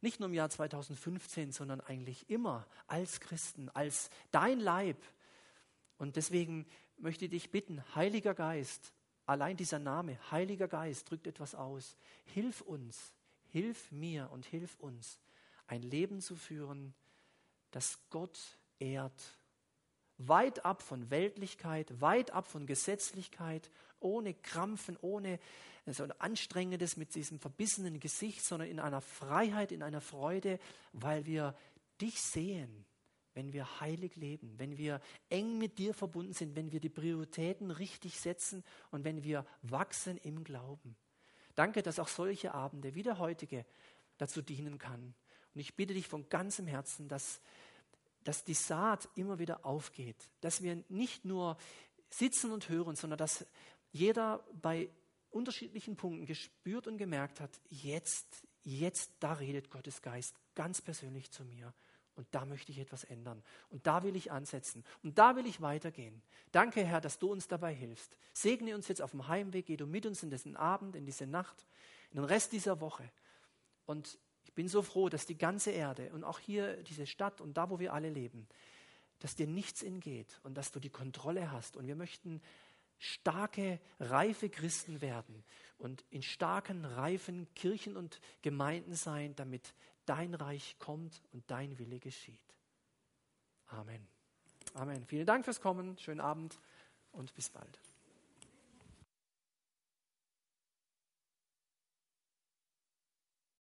nicht nur im Jahr 2015, sondern eigentlich immer als Christen, als dein Leib. Und deswegen möchte ich dich bitten, Heiliger Geist, allein dieser Name, Heiliger Geist, drückt etwas aus. Hilf uns, hilf mir und hilf uns, ein Leben zu führen, das Gott ehrt. Weit ab von Weltlichkeit, weit ab von Gesetzlichkeit, ohne Krampfen, ohne so ein anstrengendes mit diesem verbissenen Gesicht, sondern in einer Freiheit, in einer Freude, weil wir dich sehen, wenn wir heilig leben, wenn wir eng mit dir verbunden sind, wenn wir die Prioritäten richtig setzen und wenn wir wachsen im Glauben. Danke, dass auch solche Abende wie der heutige dazu dienen kann. Und ich bitte dich von ganzem Herzen, dass, dass die Saat immer wieder aufgeht, dass wir nicht nur sitzen und hören, sondern dass jeder bei unterschiedlichen Punkten gespürt und gemerkt hat, jetzt, jetzt, da redet Gottes Geist ganz persönlich zu mir. Und da möchte ich etwas ändern. Und da will ich ansetzen. Und da will ich weitergehen. Danke, Herr, dass du uns dabei hilfst. Segne uns jetzt auf dem Heimweg. Geh du mit uns in diesen Abend, in diese Nacht, in den Rest dieser Woche. Und ich bin so froh, dass die ganze Erde und auch hier diese Stadt und da, wo wir alle leben, dass dir nichts entgeht und dass du die Kontrolle hast. Und wir möchten starke, reife Christen werden und in starken, reifen Kirchen und Gemeinden sein, damit dein Reich kommt und dein Wille geschieht. Amen. Amen. Vielen Dank fürs Kommen. Schönen Abend und bis bald.